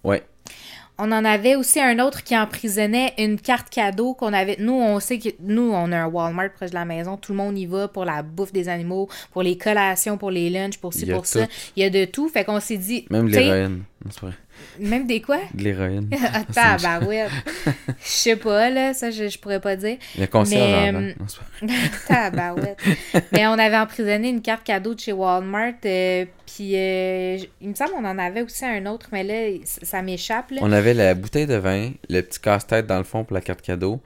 Speaker 1: Ouais.
Speaker 2: On en avait aussi un autre qui emprisonnait une carte cadeau qu'on avait. Nous, on sait que nous, on a un Walmart proche de la maison. Tout le monde y va pour la bouffe des animaux, pour les collations, pour les lunchs, pour ci, pour ça. Il y a de tout. Fait qu'on s'est dit.
Speaker 1: Même
Speaker 2: sais,
Speaker 1: l'héroïne.
Speaker 2: Même des quoi?
Speaker 1: De l'héroïne.
Speaker 2: Attends, bah ouais. Je sais pas, là. Ça, je, je pourrais pas dire.
Speaker 1: Le concierge
Speaker 2: Mais,
Speaker 1: avant.
Speaker 2: euh. Tabarouette. Mais on avait emprisonné une carte cadeau de chez Walmart. euh, puis euh, il me semble qu'on en avait aussi un autre, mais là, ça, m'échappe.
Speaker 1: On avait la bouteille de vin, le petit casse-tête dans le fond pour la carte cadeau,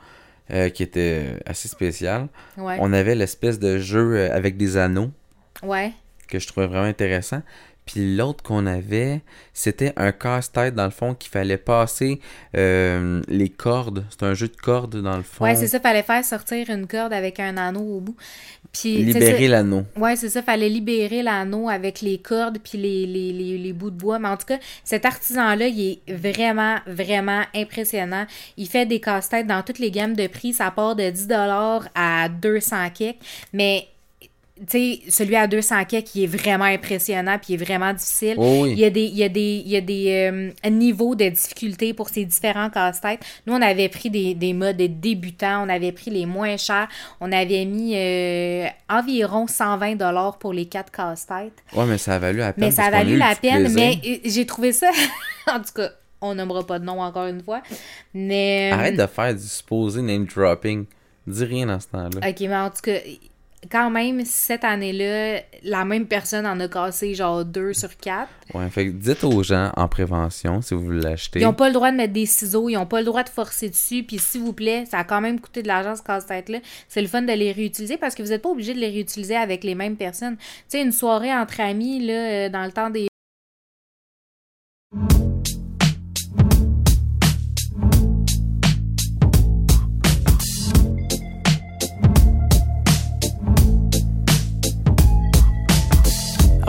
Speaker 1: euh, qui était assez spécial.
Speaker 2: Ouais.
Speaker 1: On avait l'espèce de jeu avec des anneaux
Speaker 2: Ouais.
Speaker 1: que je trouvais vraiment intéressant. Puis l'autre qu'on avait, c'était un casse-tête dans le fond qu'il fallait passer euh, les cordes. C'est un jeu de cordes dans le fond.
Speaker 2: Ouais, c'est ça, fallait faire sortir une corde avec un anneau au bout. Puis,
Speaker 1: Libérer l'anneau.
Speaker 2: Ouais, c'est ça, fallait libérer l'anneau avec les cordes puis les, les, les, les bouts de bois. Mais en tout cas, cet artisan-là, il est vraiment, vraiment impressionnant. Il fait des casse-têtes dans toutes les gammes de prix. Ça part de 10 à 200 kek. Mais, tu sais, celui à 200 kek, il est vraiment impressionnant puis est vraiment difficile.
Speaker 1: Oh oui.
Speaker 2: Il y a des, il y a des, il y a des euh, niveaux de difficulté pour ces différents casse-têtes. Nous, on avait pris des, des modes débutants, on avait pris les moins chers. On avait mis euh, environ 120 dollars pour les quatre casse-têtes.
Speaker 1: Ouais, mais ça a valu la peine.
Speaker 2: Mais ça a valu la peine,
Speaker 1: plaisir.
Speaker 2: mais euh, j'ai trouvé ça... en tout cas, on nommera pas de nom encore une fois. Mais...
Speaker 1: Arrête de faire du supposé name dropping. Dis rien dans ce temps-là.
Speaker 2: OK, mais en tout cas, quand même, cette année-là, la même personne en a cassé genre deux sur quatre.
Speaker 1: Ouais, fait que dites aux gens en prévention si vous voulez l'acheter.
Speaker 2: Ils n'ont pas le droit de mettre des ciseaux, ils n'ont pas le droit de forcer dessus. Puis s'il vous plaît, ça a quand même coûté de l'argent ce casse-tête-là. C'est le fun de les réutiliser parce que vous n'êtes pas obligé de les réutiliser avec les mêmes personnes. Tu sais, une soirée entre amis, là, euh, dans le temps des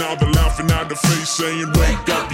Speaker 3: Now they're laughing out the
Speaker 4: face saying, Wake up.